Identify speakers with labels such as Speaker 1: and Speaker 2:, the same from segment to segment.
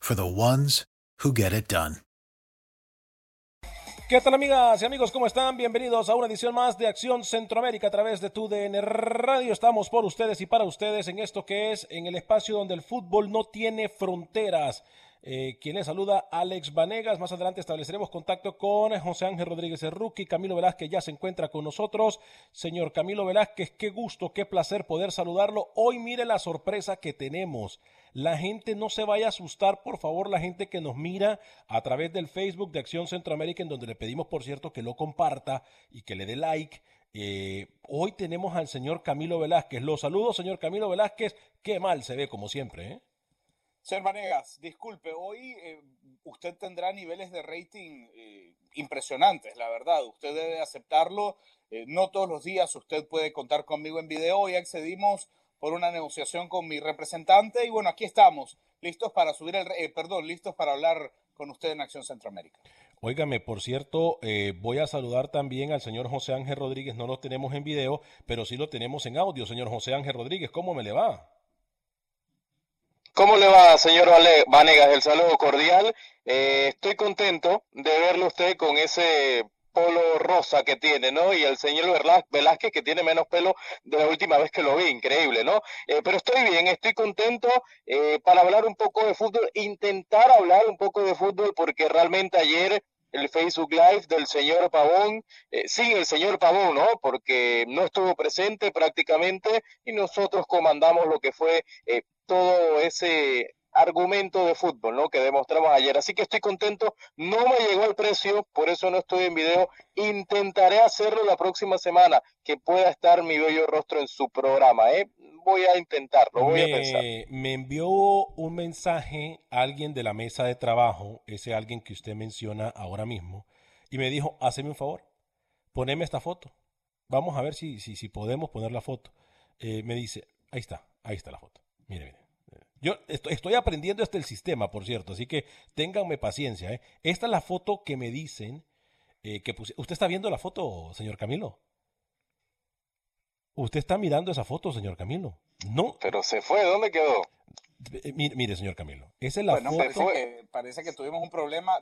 Speaker 1: for the ones who get it done.
Speaker 2: ¿Qué tal amigas y amigos? ¿Cómo están? Bienvenidos a una edición más de Acción Centroamérica a través de TUDN Radio. Estamos por ustedes y para ustedes en esto que es en el espacio donde el fútbol no tiene fronteras. Eh, quien les saluda, Alex Vanegas. Más adelante estableceremos contacto con José Ángel Rodríguez Rookie. Camilo Velázquez ya se encuentra con nosotros. Señor Camilo Velázquez, qué gusto, qué placer poder saludarlo. Hoy mire la sorpresa que tenemos. La gente no se vaya a asustar, por favor, la gente que nos mira a través del Facebook de Acción Centroamérica, en donde le pedimos, por cierto, que lo comparta y que le dé like. Eh, hoy tenemos al señor Camilo Velázquez. Los saludo, señor Camilo Velázquez. Qué mal se ve, como siempre, ¿eh?
Speaker 3: Señor Vanegas, disculpe, hoy eh, usted tendrá niveles de rating eh, impresionantes, la verdad. Usted debe aceptarlo. No todos los días usted puede contar conmigo en video. Hoy accedimos por una negociación con mi representante y bueno, aquí estamos, listos para subir el, eh, perdón, listos para hablar con usted en Acción Centroamérica.
Speaker 2: Óigame, por cierto, eh, voy a saludar también al señor José Ángel Rodríguez. No lo tenemos en video, pero sí lo tenemos en audio. Señor José Ángel Rodríguez, ¿cómo me le va?
Speaker 4: ¿Cómo le va, señor Vanegas? El saludo cordial. Eh, estoy contento de verlo usted con ese polo rosa que tiene, ¿no? Y el señor Velá- Velázquez que tiene menos pelo de la última vez que lo vi, increíble, ¿no? Eh, pero estoy bien, estoy contento eh, para hablar un poco de fútbol, intentar hablar un poco de fútbol porque realmente ayer el Facebook Live del señor Pavón, eh, sí, el señor Pavón, ¿no? Porque no estuvo presente prácticamente y nosotros comandamos lo que fue eh, todo ese argumento de fútbol, ¿no? Que demostramos ayer. Así que estoy contento. No me llegó el precio, por eso no estoy en video. Intentaré hacerlo la próxima semana, que pueda estar mi bello rostro en su programa, ¿eh? Voy a intentarlo, voy a pensar.
Speaker 2: Me, me envió un mensaje alguien de la mesa de trabajo, ese alguien que usted menciona ahora mismo, y me dijo, hazme un favor, poneme esta foto. Vamos a ver si, si, si podemos poner la foto. Eh, me dice, ahí está, ahí está la foto. Mire, mire. Yo estoy, estoy aprendiendo este el sistema, por cierto, así que ténganme paciencia. ¿eh? Esta es la foto que me dicen eh, que puse. ¿Usted está viendo la foto, señor Camilo? ¿Usted está mirando esa foto, señor Camilo? No.
Speaker 4: Pero se fue, ¿dónde quedó?
Speaker 2: Eh, Mire, mire, señor Camilo, esa es la
Speaker 3: Bueno,
Speaker 2: foto.
Speaker 3: parece que, parece que tuvimos un problema.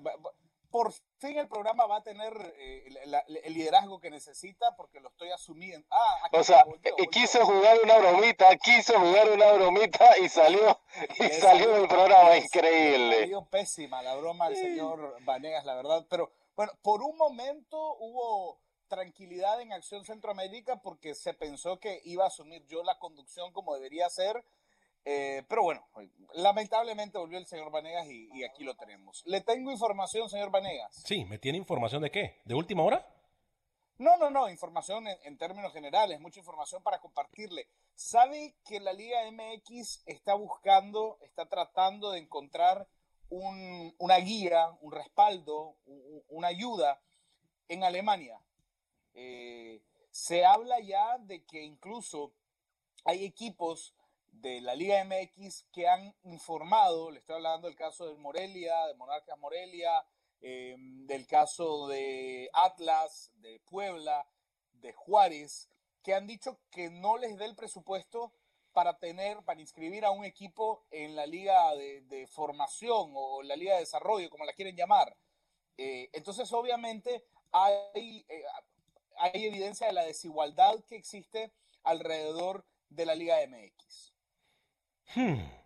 Speaker 3: Por fin el programa va a tener eh, la- la- el liderazgo que necesita porque lo estoy asumiendo. Ah, aquí
Speaker 4: O sea,
Speaker 3: volvió,
Speaker 4: eh,
Speaker 3: volvió.
Speaker 4: quiso jugar una bromita, quiso jugar una bromita y salió, y
Speaker 3: Le
Speaker 4: salió del programa,
Speaker 3: le
Speaker 4: increíble.
Speaker 3: salió pésima la broma al señor Vanegas, la verdad. Pero bueno, por un momento hubo tranquilidad en Acción Centroamérica porque se pensó que iba a asumir yo la conducción como debería ser. Eh, pero bueno, lamentablemente volvió el señor Vanegas y, aquí lo tenemos. ¿Le tengo información, señor Vanegas?
Speaker 2: Sí, ¿me tiene información de qué? ¿De última hora?
Speaker 3: No, no, no, información en, términos generales, mucha información para compartirle. ¿Sabe que la Liga MX está buscando, está tratando de encontrar una guía, un respaldo, una ayuda en Alemania? Eh, se habla ya de que incluso hay equipos de la Liga MX que han informado, le estoy hablando del caso de Morelia, de Monarcas Morelia, em, del caso de Atlas, de Puebla, de Juárez, que han dicho que no les dé el presupuesto para tener, para inscribir a un equipo en la liga de, formación o la liga de desarrollo, como la quieren llamar. Eh, entonces, obviamente, hay, eh, hay evidencia de la desigualdad que existe alrededor de la Liga MX.
Speaker 4: Hmm.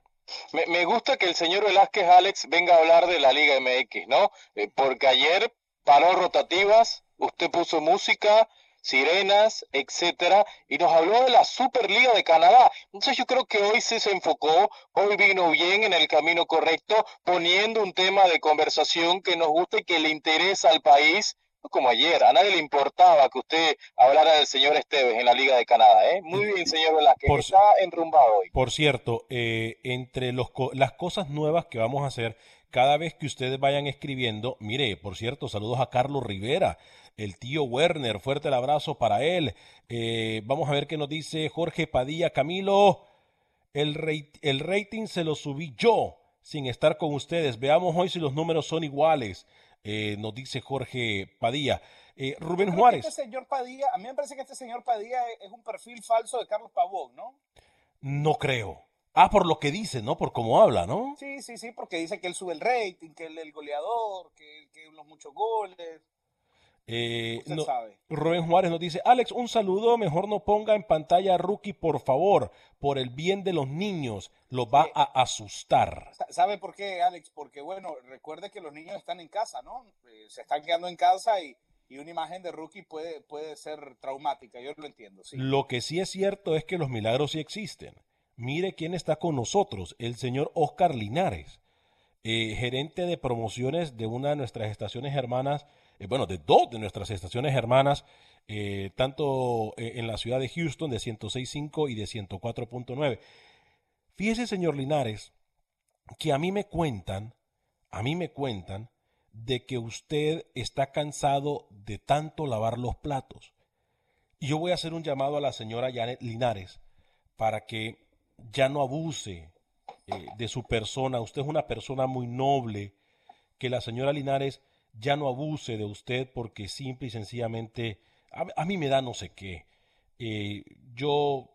Speaker 4: Me, gusta que el señor Velázquez Alex venga a hablar de la Liga MX, ¿no? Eh, porque ayer paró rotativas, usted puso música, sirenas, etcétera, y nos habló de la Superliga de Canadá. Entonces yo creo que hoy se, se enfocó, hoy vino bien en el camino correcto, poniendo un tema de conversación que nos gusta y que le interesa al país como ayer, a nadie le importaba que usted hablara del señor Esteves en la Liga de Canadá. ¿eh? Muy bien, señor Velázquez, por, está enrumbado hoy.
Speaker 2: Por cierto, eh, entre los, las cosas nuevas que vamos a hacer, cada vez que ustedes vayan escribiendo, mire, por cierto, saludos a Carlos Rivera, el tío Werner, fuerte el abrazo para él. Eh, vamos a ver qué nos dice Jorge Padilla Camilo. El, el rating se lo subí yo sin estar con ustedes. Veamos hoy si los números son iguales. Eh, nos dice Jorge Padilla. Eh, Rubén Juárez.
Speaker 3: Este señor Padilla, a mí me parece que este señor Padilla es un perfil falso de Carlos Pavón, ¿no?
Speaker 2: No creo. Ah, por lo que dice, ¿no? Por cómo habla, ¿no?
Speaker 3: Sí, sí, sí, porque dice que él sube el rating, que él es el goleador, que, que los muchos goles.
Speaker 2: Eh, Rubén Juárez nos dice, Alex, un saludo, mejor no ponga en pantalla Rookie, por favor, por el bien de los niños, lo va a asustar.
Speaker 3: ¿Sabe por qué, Alex? Porque, bueno, recuerde que los niños están en casa, ¿no? Eh, se están quedando en casa y, una imagen de Rookie puede, puede ser traumática, yo lo entiendo. Sí.
Speaker 2: Lo que sí es cierto es que los milagros sí existen. Mire quién está con nosotros, el señor Oscar Linares, eh, gerente de promociones de una de nuestras estaciones hermanas eh, bueno, de dos de nuestras estaciones hermanas, eh, tanto eh, en la ciudad de Houston de 106.5 y de 104.9. Fíjese, señor Linares, que a mí me cuentan, a mí me cuentan de que usted está cansado de tanto lavar los platos. Y yo voy a hacer un llamado a la señora Janet Linares para que ya no abuse de su persona. Usted es una persona muy noble, que la señora Linares ya no abuse de usted porque simple y sencillamente a, mí me da no sé qué. Eh, yo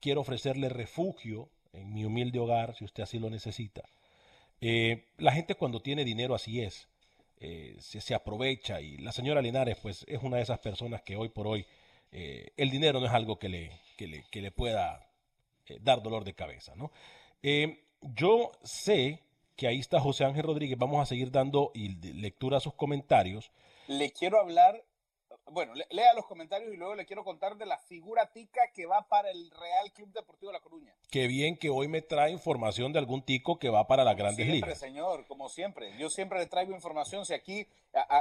Speaker 2: quiero ofrecerle refugio en mi humilde hogar si usted así lo necesita. Eh, la gente cuando tiene dinero así es, eh, se, aprovecha y la señora Linares pues es una de esas personas que hoy por hoy el dinero no es algo que le, que le, que le pueda dar dolor de cabeza. ¿no? yo sé que ahí está José Ángel Rodríguez. Vamos a seguir dando lectura a sus comentarios.
Speaker 3: Le quiero hablar bueno, lea los comentarios y luego le quiero contar de la figura tica que va para el Real Club Deportivo La Coruña.
Speaker 2: Qué bien que hoy me trae información de algún tico que va para las grandes
Speaker 3: siempre,
Speaker 2: ligas.
Speaker 3: señor, como siempre. Yo siempre le traigo información. Si aquí,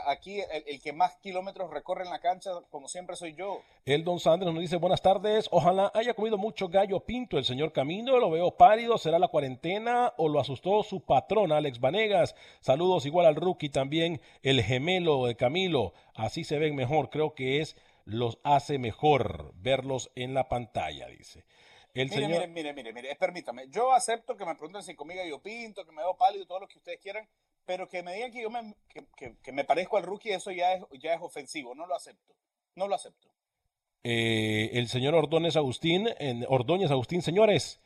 Speaker 3: aquí el, que más kilómetros recorre en la cancha, como siempre, soy yo.
Speaker 2: El Don Sanders nos dice, buenas tardes. Ojalá haya comido mucho gallo pinto el señor Camino. Lo veo pálido. ¿Será la cuarentena o lo asustó su patrón, Alex Vanegas? Saludos igual al rookie también, el gemelo de Camilo. Así se ven mejor. Creo que es los hace mejor verlos en la pantalla, dice.
Speaker 3: El mire, señor... mire, mire, mire, permítame. Yo acepto que me pregunten si conmigo yo pinto, que me veo pálido, todo lo que ustedes quieran, pero que me digan que yo me, que, me parezco al rookie, eso ya es, ya es ofensivo. No lo acepto. No lo acepto.
Speaker 2: Eh, el señor Ordóñez Agustín, en Ordóñez Agustín, señores,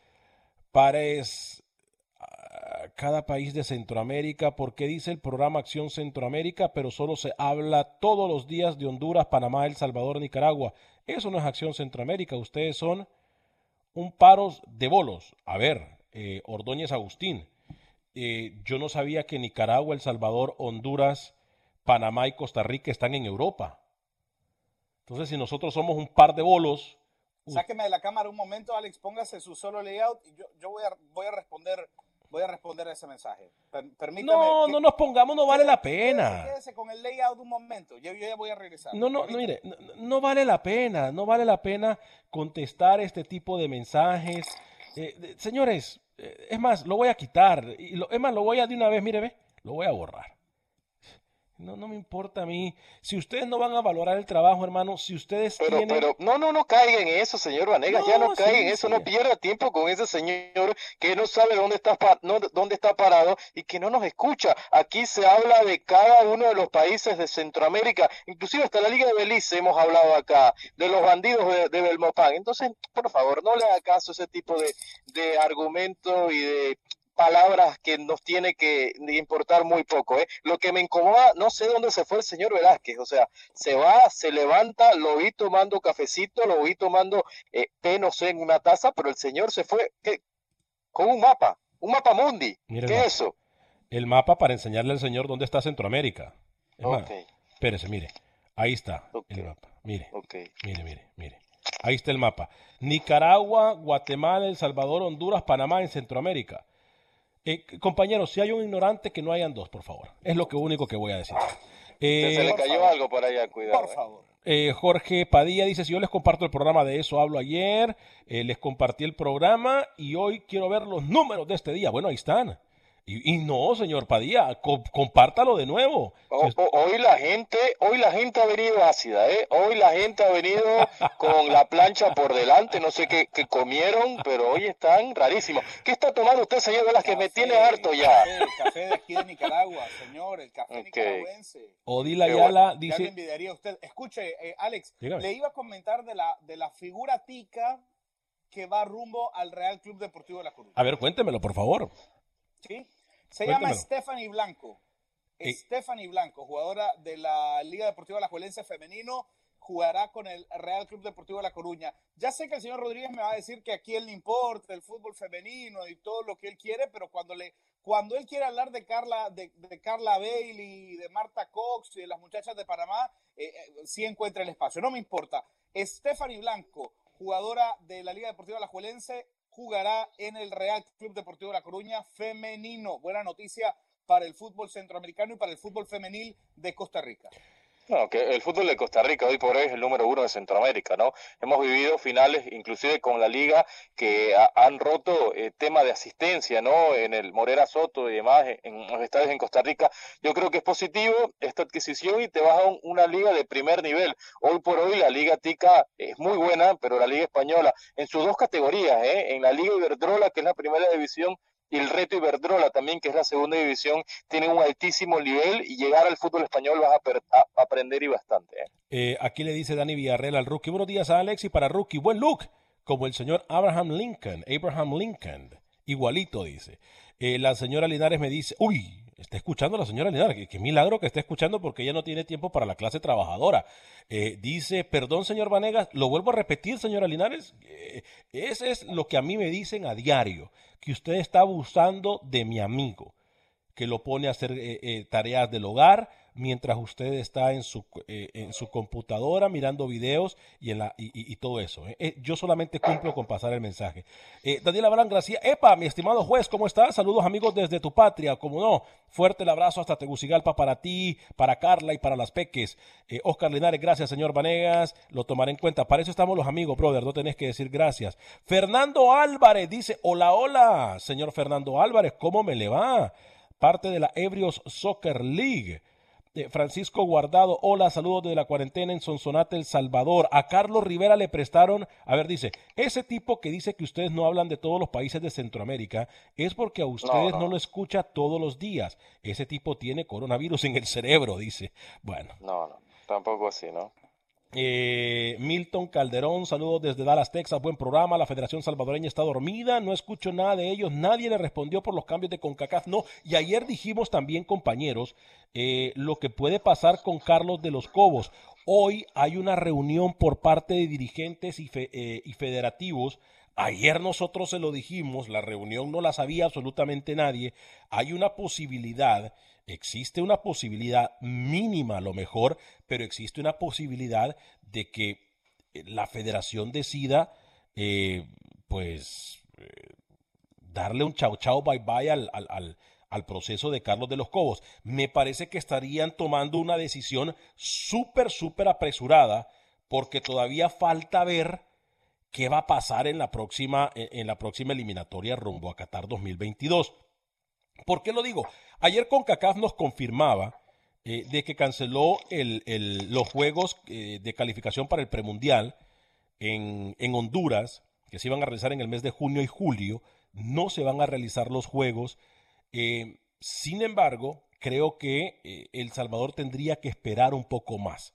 Speaker 2: pares cada país de Centroamérica, porque dice el programa Acción Centroamérica, pero solo se habla todos los días de Honduras, Panamá, El Salvador, Nicaragua. Eso no es Acción Centroamérica, ustedes son un paro de bolos. A ver, eh, Ordóñez Agustín, eh, yo no sabía que Nicaragua, El Salvador, Honduras, Panamá y Costa Rica están en Europa. Entonces, si nosotros somos un par de bolos,
Speaker 3: Sáqueme de la cámara un momento, Alex, póngase su solo layout y yo, yo voy, a, voy a responder voy a responder a ese mensaje. permítame.
Speaker 2: No, no nos pongamos, no vale la pena.
Speaker 3: Quédese, con el layout un momento. Yo, ya voy a regresar.
Speaker 2: No, no, mire, no, vale la pena, no vale la pena contestar este tipo de mensajes. Eh, señores, eh, es más, lo voy a quitar. Y lo, es más, lo voy a de una vez, mire, ve, lo voy a borrar. No, no me importa a mí. Si ustedes no van a valorar el trabajo, hermano, si ustedes
Speaker 4: pero,
Speaker 2: tienen...
Speaker 4: Pero, no, no, no caiga en eso, señor Vanegas, ya no caiga en eso, no pierda tiempo con ese señor que no sabe dónde está, no, dónde está parado y que no nos escucha. Aquí se habla de cada uno de los países de Centroamérica, inclusive hasta la Liga de Belice hemos hablado acá, de los bandidos de, de Belmopán. Entonces, por favor, no le haga caso a ese tipo de, de argumento y de palabras que nos tiene que importar muy poco. ¿eh? Lo que me incomoda, no sé dónde se fue el señor Velázquez, o sea, se va, se levanta, lo vi tomando cafecito, lo vi tomando eh, té, no sé, en una taza, pero el señor se fue con un mapa, un mapa mundi. ¿Qué es eso?
Speaker 2: El mapa para enseñarle al señor dónde está Centroamérica. espérese, mire, ahí está el mapa, mire, mire, mire, mire. Ahí está el mapa. Nicaragua, Guatemala, El Salvador, Honduras, Panamá en Centroamérica. Eh, compañeros, si hay un ignorante, que no hayan dos, por favor. Es lo que único que voy a decir.
Speaker 4: se le cayó algo por allá, cuidado.
Speaker 3: Por eh. favor.
Speaker 2: Eh, Jorge Padilla dice, si yo les comparto el programa de eso, hablo ayer, les compartí el programa y hoy quiero ver los números de este día. Bueno, ahí están. Y, no, señor Padilla, compártalo de nuevo.
Speaker 4: hoy la gente, hoy la gente ha venido ácida, ¿eh? Hoy la gente ha venido con la plancha por delante, no sé qué, comieron, pero hoy están rarísimos. ¿Qué está tomando usted, señor que Me tiene harto ya.
Speaker 3: El café de aquí de Nicaragua, señor, el café nicaragüense.
Speaker 2: Odila Ayala dice...
Speaker 3: Ya envidiaría usted. Escuche, eh, Alex, le iba a comentar de la, de la figura tica que va rumbo al Real Club Deportivo de La Coruña.
Speaker 2: A ver, cuéntemelo, por favor.
Speaker 3: Sí, se llama Stephanie Blanco. Stephanie Blanco, jugadora de la Liga Deportiva La Juelense Femenino, jugará con el Real Club Deportivo de La Coruña. Ya sé que el señor Rodríguez me va a decir que aquí él le importa el fútbol femenino y todo lo que él quiere, pero cuando le cuando él quiere hablar de Carla, de, Carla Bailey, de Marta Cox y de las muchachas de Panamá, eh, eh, sí encuentra el espacio. No me importa. Stephanie Blanco, jugadora de la Liga Deportiva La Juelense, jugará en el Real Club Deportivo de La Coruña femenino. Buena noticia para el fútbol centroamericano y para el fútbol femenil de Costa Rica.
Speaker 4: No, que el fútbol de Costa Rica hoy por hoy es el número uno de Centroamérica, ¿no? Hemos vivido finales, inclusive con la liga, que han roto eh, tema de asistencia, ¿no? En el Morera Soto y demás, en, los estadios en Costa Rica. Yo creo que es positivo esta adquisición y te vas a una liga de primer nivel. Hoy por hoy la liga Tica es muy buena, pero la liga española, en sus dos categorías, ¿eh? En la liga Iberdrola, que es la primera división, y el reto Iberdrola también, que es la segunda división, tiene un altísimo nivel y llegar al fútbol español vas a, aprender y bastante. ¿eh?
Speaker 2: ¿eh? aquí le dice Dani Villarreal al rookie, buenos días a Alex y para rookie, buen look, como el señor Abraham Lincoln, Abraham Lincoln, igualito dice. Eh, la señora Linares me dice, uy, está escuchando la señora Linares, qué, milagro que está escuchando porque ella no tiene tiempo para la clase trabajadora. Eh, dice, perdón señor Vanegas, lo vuelvo a repetir señora Linares, ese es lo que a mí me dicen a diario que usted está abusando de mi amigo, que lo pone a hacer eh, eh, tareas del hogar mientras usted está en su, eh, en su computadora mirando videos y, en la, y, todo eso. yo solamente cumplo con pasar el mensaje. Daniela Barán Gracia, epa, mi estimado juez, ¿cómo estás? Saludos amigos desde tu patria, como no. Fuerte el abrazo hasta Tegucigalpa para ti, para Carla y para las peques. Oscar Linares, gracias señor Vanegas, lo tomaré en cuenta. Para eso estamos los amigos, brother, no tenés que decir gracias. Fernando Álvarez dice, hola, hola, señor Fernando Álvarez, ¿cómo me le va? Parte de la Ebrios Soccer League. Francisco Guardado, hola, saludos de la cuarentena en Sonsonate, El Salvador. A Carlos Rivera le prestaron, a ver, dice, ese tipo que dice que ustedes no hablan de todos los países de Centroamérica es porque a ustedes no, lo escucha todos los días. Ese tipo tiene coronavirus en el cerebro, dice. Bueno.
Speaker 4: No, no, tampoco así, ¿no?
Speaker 2: Eh, Milton Calderón, saludos desde Dallas, Texas, buen programa. La Federación Salvadoreña está dormida, no escucho nada de ellos, nadie le respondió por los cambios de CONCACAF. No, y ayer dijimos también, compañeros, eh, lo que puede pasar con Carlos de los Cobos. Hoy hay una reunión por parte de dirigentes y, eh, y federativos Ayer nosotros se lo dijimos, la reunión no la sabía absolutamente nadie. Hay una posibilidad existe una posibilidad mínima a lo mejor, pero existe una posibilidad de que la federación decida, eh, pues, eh, darle un chau chau bye bye al, al, al, proceso de Carlos de los Cobos. Me parece que estarían tomando una decisión súper, súper apresurada porque todavía falta ver qué va a pasar en la próxima, en la próxima eliminatoria rumbo a Qatar 2022. ¿Por qué lo digo? Ayer CONCACAF nos confirmaba eh, de que canceló el, el, los juegos eh, de calificación para el premundial en, en, Honduras, que se iban a realizar en el mes de junio y julio. No se van a realizar los juegos. Eh, sin embargo, creo que El Salvador tendría que esperar un poco más.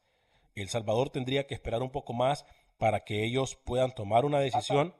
Speaker 2: El Salvador tendría que esperar un poco más para que ellos puedan tomar una decisión.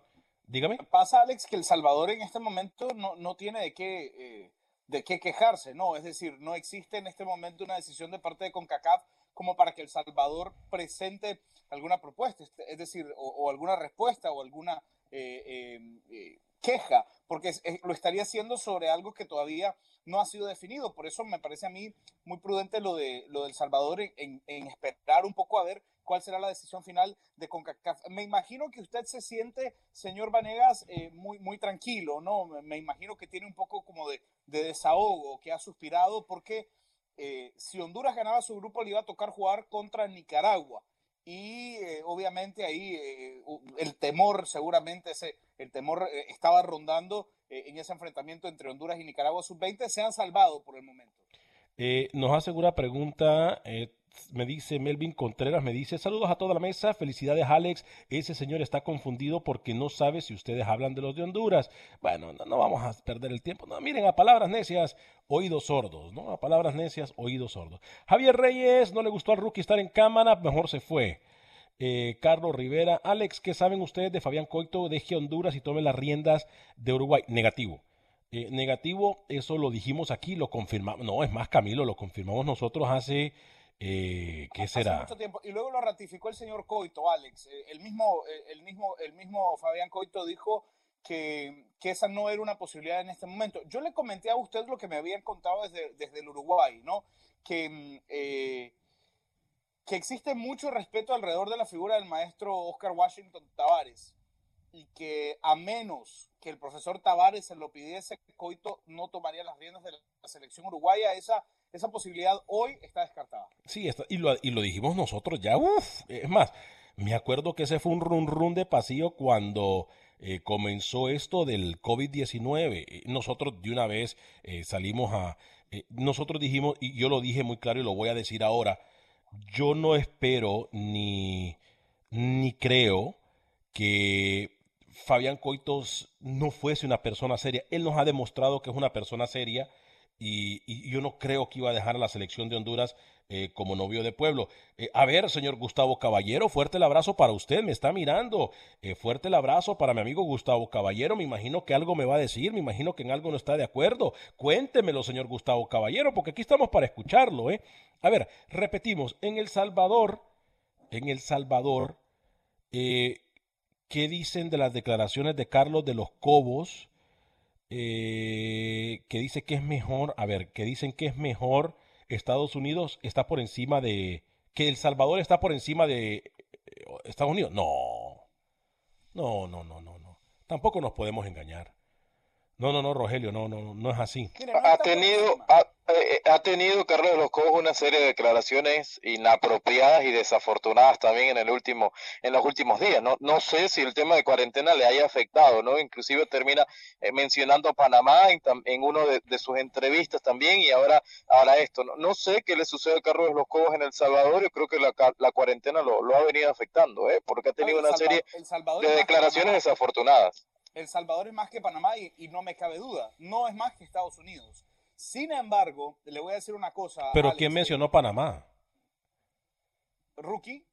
Speaker 2: Dígame.
Speaker 3: Pasa, Alex, que El Salvador en este momento no, no tiene de qué de qué quejarse, ¿no? Es decir, no existe en este momento una decisión de parte de CONCACAF como para que El Salvador presente alguna propuesta, es decir, o, alguna respuesta o alguna eh, eh, eh, queja, porque lo estaría haciendo sobre algo que todavía no ha sido definido. Por eso me parece a mí muy prudente lo de lo del Salvador en, esperar un poco a ver cuál será la decisión final de CONCACAF. Me imagino que usted se siente, señor Vanegas, eh, muy, muy tranquilo, ¿no? Me imagino que tiene un poco como de, desahogo, que ha suspirado, porque eh, si Honduras ganaba su grupo le iba a tocar jugar contra Nicaragua y eh, obviamente ahí eh, el temor, seguramente ese, el temor eh, estaba rondando en ese enfrentamiento entre Honduras y Nicaragua sub-20, se han salvado por el momento.
Speaker 2: nos hace una pregunta, me dice Melvin Contreras, me dice, saludos a toda la mesa, felicidades Alex, ese señor está confundido porque no sabe si ustedes hablan de los de Honduras. Bueno, no, no vamos a perder el tiempo, no, miren, a palabras necias, oídos sordos, ¿no? A palabras necias, oídos sordos. Javier Reyes, no le gustó al rookie estar en cámara, mejor se fue. Eh, Carlos Rivera, Alex, ¿qué saben ustedes de Fabián Coito? Deje Honduras y tome las riendas de Uruguay. Negativo. Eh, negativo, eso lo dijimos aquí, lo confirmamos. No, es más, Camilo, lo confirmamos nosotros hace eh, ¿Qué será?
Speaker 3: mucho tiempo. Y luego lo ratificó el señor Coito, Alex. Eh, el, mismo, eh, el, mismo, el mismo Fabián Coito dijo que, que, esa no era una posibilidad en este momento. Yo le comenté a usted lo que me habían contado desde, desde el Uruguay, ¿no? Que, mm, que existe mucho respeto alrededor de la figura del maestro Oscar Washington Tavares y que a menos que el profesor Tavares se lo pidiese, Coito no tomaría las riendas de la selección uruguaya. Esa esa posibilidad hoy está descartada.
Speaker 2: Sí, está, y, lo, y lo dijimos nosotros ya, uff, es más, me acuerdo que ese fue un run run de pasillo cuando eh, comenzó esto del COVID-19. Eh, nosotros de una vez eh, salimos a... nosotros dijimos, y yo lo dije muy claro y lo voy a decir ahora, yo no espero ni, ni creo que Fabián Coitos no fuese una persona seria. Él nos ha demostrado que es una persona seria y, yo no creo que iba a dejar a la selección de Honduras eh, como novio de pueblo. Eh, a ver, señor Gustavo Caballero, fuerte el abrazo para usted, me está mirando. Eh, fuerte el abrazo para mi amigo Gustavo Caballero, me imagino que algo me va a decir, me imagino que en algo no está de acuerdo. Cuéntemelo, señor Gustavo Caballero, porque aquí estamos para escucharlo. ¿eh? A ver, repetimos, en El Salvador, en El Salvador, ¿qué dicen de las declaraciones de Carlos de los Cobos? Eh, que dice que es mejor, a ver, que dicen que es mejor Estados Unidos está por encima de, que El Salvador está por encima de eh, Estados Unidos. No, no, no, no, no, no. Tampoco nos podemos engañar. No, no, no, Rogelio, no, no, no es así.
Speaker 4: Ha tenido, eh, ha tenido Carlos de los Cobos una serie de declaraciones inapropiadas y desafortunadas también en el último en los últimos días. No no sé si el tema de cuarentena le haya afectado no inclusive termina eh, mencionando a Panamá en, en uno de, sus entrevistas también y ahora ahora esto. No, no sé qué le sucede a Carlos de los Cobos en el Salvador yo creo que la, la cuarentena lo, lo, ha venido afectando eh porque ha tenido una serie de declaraciones desafortunadas
Speaker 3: el Salvador es más que Panamá y, y no me cabe duda no es más que Estados Unidos sin embargo, le voy a decir una cosa.
Speaker 2: ¿Pero quién mencionó Panamá?
Speaker 3: Rookie.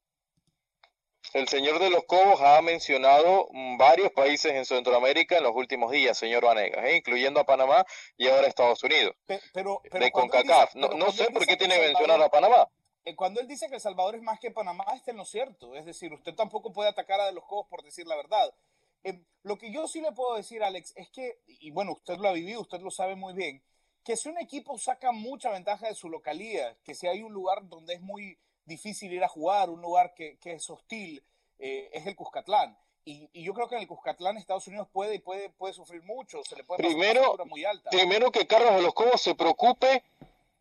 Speaker 4: El señor de los Cobos ha mencionado varios países en Centroamérica en los últimos días, señor Vanegas, ¿eh? incluyendo a Panamá y ahora Estados Unidos.
Speaker 3: Pero,
Speaker 4: de CONCACAF. no, sé por qué tiene que mencionar a Panamá.
Speaker 3: Eh, cuando él dice que El Salvador es más que Panamá, está en lo cierto. Es decir, usted tampoco puede atacar a de los Cobos por decir la verdad. Eh, lo que yo sí le puedo decir, Alex, es que, y bueno, usted lo ha vivido, usted lo sabe muy bien, que si un equipo saca mucha ventaja de su localidad, que si hay un lugar donde es muy difícil ir a jugar, un lugar que, es hostil, eh, es el Cuscatlán. Y, y, yo creo que en el Cuscatlán Estados Unidos puede y puede, puede sufrir mucho, se le puede
Speaker 4: primero,
Speaker 3: muy alta.
Speaker 4: Primero que Carlos de los Cobos se preocupe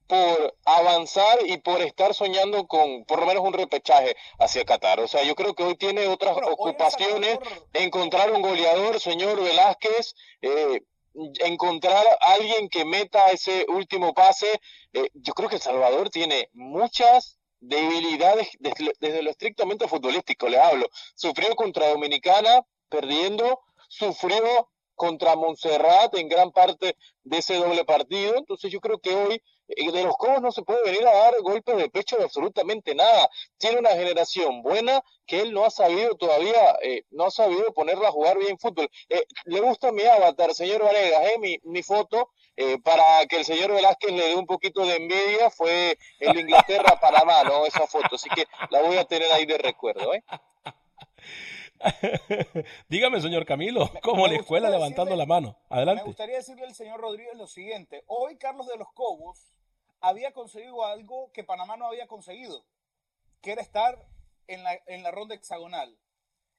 Speaker 4: por avanzar y por estar soñando con por lo menos un repechaje hacia Qatar. O sea, yo creo que hoy tiene otras ocupaciones, encontrar un goleador, señor Velázquez, eh, encontrar a alguien que meta ese último pase. Eh, yo creo que El Salvador tiene muchas debilidades desde, desde lo estrictamente futbolístico, le hablo. Sufrió contra Dominicana, perdiendo, sufrió contra Montserrat en gran parte de ese doble partido. Entonces yo creo que hoy de los Cobos no se puede venir a dar golpes de pecho de absolutamente nada. Tiene una generación buena que él no ha sabido todavía, eh, no ha sabido ponerla a jugar bien fútbol. Eh, le gusta mi avatar, señor Vanegas, mi, mi foto, para que el señor Velázquez le dé un poquito de envidia, fue el Inglaterra-Panamá, ¿no? Esa foto. Así que la voy a tener ahí de recuerdo, ¿eh?
Speaker 2: Dígame, señor Camilo, ¿cómo la escuela levantando la mano? Adelante.
Speaker 3: Me gustaría decirle al señor Rodríguez lo siguiente. Hoy Carlos de los Cobos había conseguido algo que Panamá no había conseguido, que era estar en la, en la ronda hexagonal.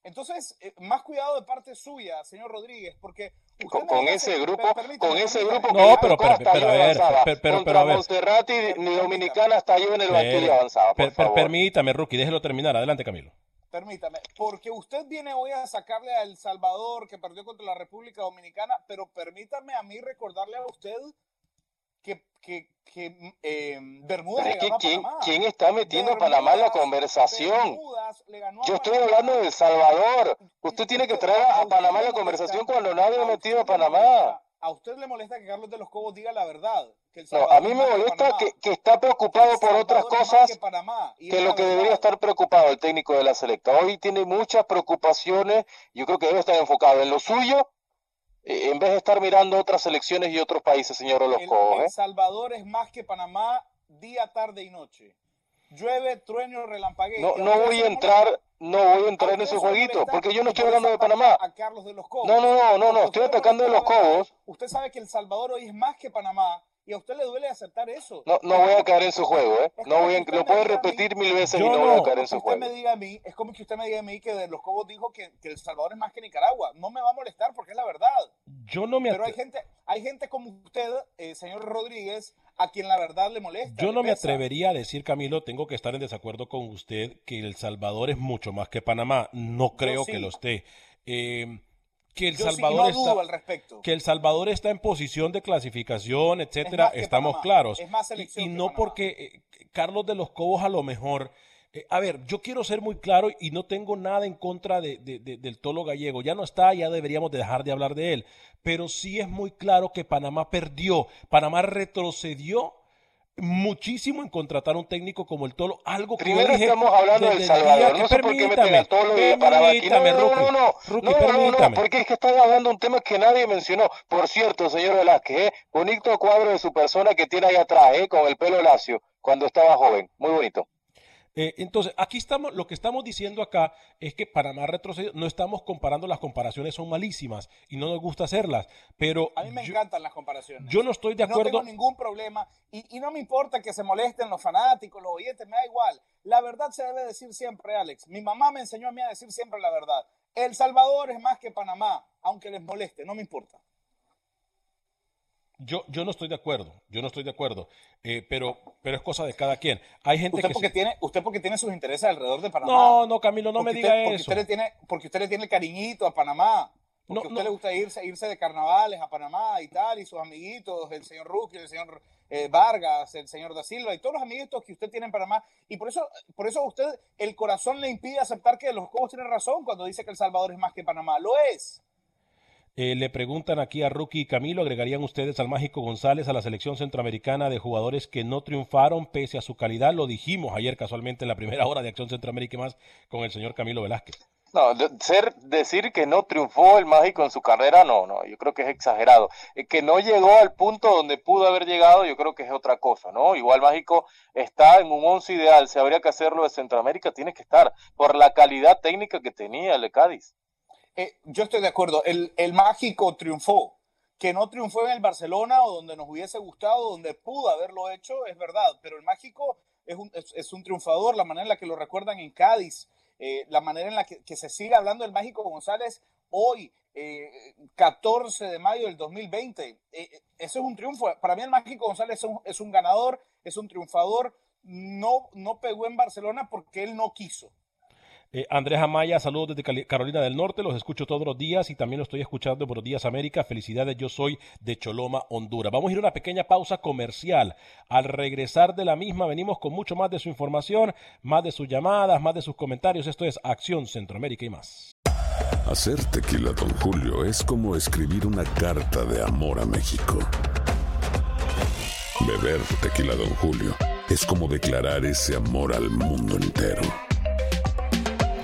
Speaker 3: Entonces, eh, más cuidado de parte suya, señor Rodríguez, porque
Speaker 4: con, ese grupo, con ese grupo
Speaker 2: no, pero, pero, pero, a ver, pero, pero, a ver.
Speaker 4: Monserrat y ni Dominicana hasta yo en el banquillo avanzaba.
Speaker 2: permítame, Rookie, déjelo terminar. Adelante, Camilo
Speaker 3: permítame, porque usted viene hoy a sacarle a El Salvador que perdió contra la República Dominicana, pero permítame a mí recordarle a usted que, que, que eh, Bermudas
Speaker 4: le ganó ¿quién, ¿quién, está metiendo a Panamá en la conversación? Yo estoy hablando de El Salvador. Usted tiene que traer a, Panamá en la conversación cuando nadie ha metido a Panamá.
Speaker 3: ¿A usted le molesta que Carlos de los Cobos diga la verdad?
Speaker 4: no, a mí me molesta que, que, está preocupado por otras cosas que, lo que debería estar preocupado el técnico de la selecta. Hoy tiene muchas preocupaciones, yo creo que debe estar enfocado en lo suyo, en vez de estar mirando otras selecciones y otros países, señor Olosco.
Speaker 3: El, ¿eh? Salvador es más que Panamá día, tarde y noche. Llueve, trueno, relampagueo.
Speaker 4: No, no voy a entrar, no voy a entrar en ese jueguito, porque yo no estoy hablando de Panamá. No, no, no, no, no, estoy atacando de los Cobos.
Speaker 3: Usted sabe que El Salvador hoy es más que Panamá y a usted le duele aceptar eso.
Speaker 4: No, no voy a caer en su juego, ¿eh? No voy a, lo puede repetir mil veces y no, voy a caer en su juego.
Speaker 3: Me diga a mí, es como que usted me diga a mí que de los Cobos dijo que, que, El Salvador es más que Nicaragua. No me va a molestar porque es la verdad.
Speaker 2: Yo no me
Speaker 3: Pero hay gente, hay gente como usted, eh, señor Rodríguez, a quien la verdad le molesta.
Speaker 2: Yo no me atrevería a decir, Camilo, tengo que estar en desacuerdo con usted, que El Salvador es mucho más que Panamá. No creo que lo esté. Eh, que el Salvador está que el Salvador está en posición de clasificación, etcétera, estamos claros. y, no porque eh, Carlos de los Cobos a lo mejor eh, a ver, yo quiero ser muy claro y no tengo nada en contra de, del tolo gallego. Ya no está, ya deberíamos dejar de hablar de él. Pero sí es muy claro que Panamá perdió. Panamá retrocedió muchísimo en contratar un técnico como el Tolo, algo que
Speaker 4: Primero estamos hablando del Salvador, no sé por qué meten al Tolo y para aquí. No, no, no, no, porque es que están hablando un tema que nadie mencionó. Por cierto, señor Velázquez, ¿eh? bonito cuadro de su persona que tiene ahí atrás, ¿eh? con el pelo lacio, cuando estaba joven, muy bonito.
Speaker 2: Eh, entonces, aquí estamos, lo que estamos diciendo acá es que Panamá retrocedió, no estamos comparando, las comparaciones son malísimas y no nos gusta hacerlas, pero...
Speaker 3: A mí me encantan las comparaciones.
Speaker 2: Yo no estoy de acuerdo...
Speaker 3: No tengo ningún problema y, y, no me importa que se molesten los fanáticos, los oyentes, me da igual. La verdad se debe decir siempre, Alex. Mi mamá me enseñó a mí a decir siempre la verdad. El Salvador es más que Panamá, aunque les moleste, no me importa.
Speaker 2: Yo, yo no estoy de acuerdo, yo no estoy de acuerdo, eh, pero, pero es cosa de cada quien. Hay gente
Speaker 3: usted
Speaker 2: que
Speaker 3: porque tiene, usted porque tiene sus intereses alrededor de Panamá.
Speaker 2: No, no, Camilo, no me diga
Speaker 3: porque
Speaker 2: eso.
Speaker 3: Usted le tiene, porque usted le tiene el cariñito a Panamá. Porque a usted le gusta irse, irse de carnavales a Panamá y tal, y sus amiguitos, el señor Ruki, el señor eh, Vargas, el señor Da Silva, y todos los amiguitos que usted tiene en Panamá. Y por eso, por eso usted el corazón le impide aceptar que los Cobos tienen razón cuando dice que El Salvador es más que Panamá. Lo es.
Speaker 2: Eh, le preguntan aquí a Rookie y Camilo, ¿agregarían ustedes al Mágico González a la selección centroamericana de jugadores que no triunfaron pese a su calidad? Lo dijimos ayer casualmente en la primera hora de Acción Centroamérica y más con el señor Camilo Velázquez.
Speaker 4: No, ser, decir que no triunfó el Mágico en su carrera, no, no, yo creo que es exagerado. Eh, que no llegó al punto donde pudo haber llegado, yo creo que es otra cosa, ¿no? Igual Mágico está en un once ideal, si habría que hacerlo de Centroamérica, tiene que estar, por la calidad técnica que tenía el de Cádiz.
Speaker 3: Eh, yo estoy de acuerdo, el, el, mágico triunfó. Que no triunfó en el Barcelona o donde nos hubiese gustado, donde pudo haberlo hecho, es verdad, pero el mágico es un, es, un triunfador, la manera en la que lo recuerdan en Cádiz. eh, la manera en la que, se sigue hablando del Mágico González hoy, 14 de mayo del 2020. ese es un triunfo. Para mí el Mágico González es un, es un ganador, es un triunfador. No, no pegó en Barcelona porque él no quiso.
Speaker 2: Eh, Andrés Amaya, saludos desde Carolina del Norte, los escucho todos los días y también lo estoy escuchando por Días América. Felicidades, yo soy de Choloma, Honduras. Vamos a ir a una pequeña pausa comercial. Al regresar de la misma, venimos con mucho más de su información, más de sus llamadas, más de sus comentarios. Esto es Acción Centroamérica y más.
Speaker 5: Hacer tequila, don Julio, es como escribir una carta de amor a México. Beber tequila, don Julio, es como declarar ese amor al mundo entero.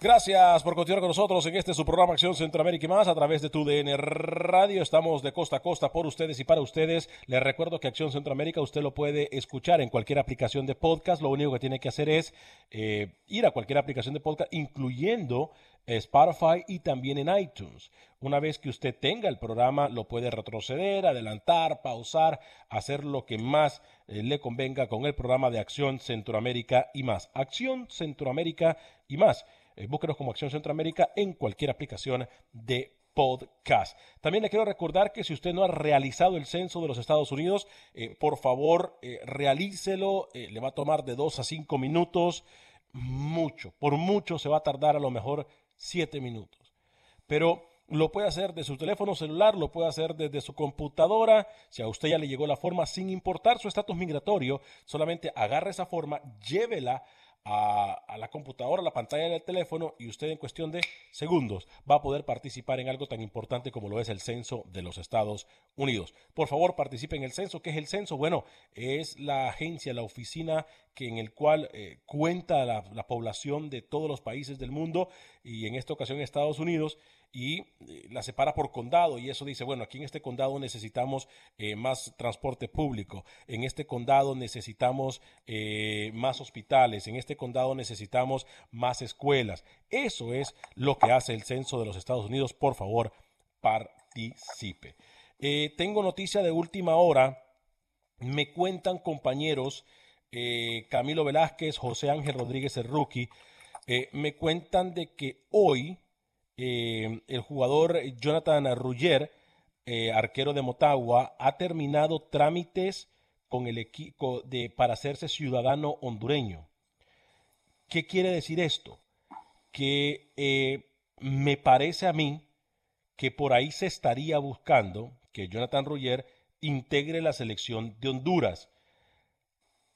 Speaker 2: Gracias por continuar con nosotros en este su programa Acción Centroamérica y más a través de tu DN Radio. Estamos de costa a costa por ustedes y para ustedes. Les recuerdo que Acción Centroamérica usted lo puede escuchar en cualquier aplicación de podcast. Lo único que tiene que hacer es eh, ir a cualquier aplicación de podcast, incluyendo Spotify y también en iTunes. Una vez que usted tenga el programa, lo puede retroceder, adelantar, pausar, hacer lo que más eh, le convenga con el programa de Acción Centroamérica y más. Acción Centroamérica y más. Eh, búsquenos como Acción Centroamérica en cualquier aplicación de podcast. También le quiero recordar que si usted no ha realizado el censo de los Estados Unidos, eh, por favor, realícelo. le va a tomar de dos a cinco minutos. Mucho, por mucho se va a tardar a lo mejor siete minutos. Pero lo puede hacer de su teléfono celular, lo puede hacer desde su computadora. Si a usted ya le llegó la forma, sin importar su estatus migratorio, solamente agarre esa forma, llévela a, la computadora, a la pantalla del teléfono y usted en cuestión de segundos va a poder participar en algo tan importante como lo es el censo de los Estados Unidos. Por favor, participe en el censo. ¿Qué es el censo? Bueno, es la agencia, la oficina que en el cual eh, cuenta la, la población de todos los países del mundo y en esta ocasión Estados Unidos y eh, la separa por condado y eso dice, bueno, aquí en este condado necesitamos eh, más transporte público, en este condado necesitamos más hospitales, en este condado necesitamos más escuelas. Eso es lo que hace el censo de los Estados Unidos. Por favor, participe. tengo noticia de última hora. Me cuentan compañeros Camilo Velázquez, José Ángel Rodríguez el rookie, me cuentan de que hoy eh, el jugador Jonathan Rugger, eh, arquero de Motagua, ha terminado trámites con el equipo de, para hacerse ciudadano hondureño. ¿Qué quiere decir esto? Que eh, me parece a mí que por ahí se estaría buscando que Jonathan Rugger integre la selección de Honduras.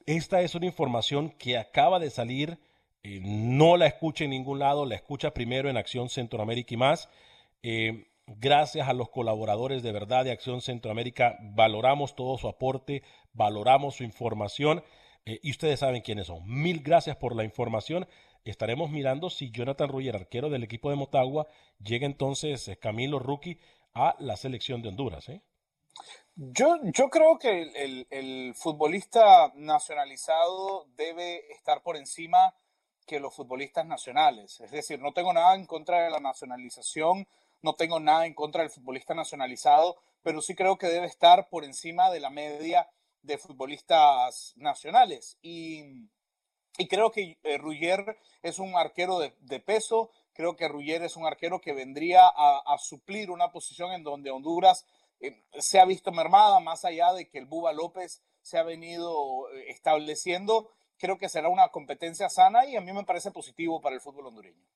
Speaker 2: Esta es una información que acaba de salir eh, no la escucha en ningún lado, la escucha primero en Acción Centroamérica y más. Eh, gracias a los colaboradores de verdad de Acción Centroamérica, valoramos todo su aporte, valoramos su información eh, y ustedes saben quiénes son. Mil gracias por la información. Estaremos mirando si Jonathan Ruyer, arquero del equipo de Motagua, llega entonces Camilo Rookie a la selección de Honduras.
Speaker 3: Yo, yo creo que el, el futbolista nacionalizado debe estar por encima que los futbolistas nacionales. Es decir, no tengo nada en contra de la nacionalización, no tengo nada en contra del futbolista nacionalizado, pero sí creo que debe estar por encima de la media de futbolistas nacionales. Y, y creo que eh, Ruggier es un arquero de, de, peso, creo que Ruggier es un arquero que vendría a, a suplir una posición en donde Honduras eh, se ha visto mermada, más allá de que el Buba López se ha venido eh, estableciendo, creo que será una competencia sana y a mí me parece positivo para el fútbol hondureño.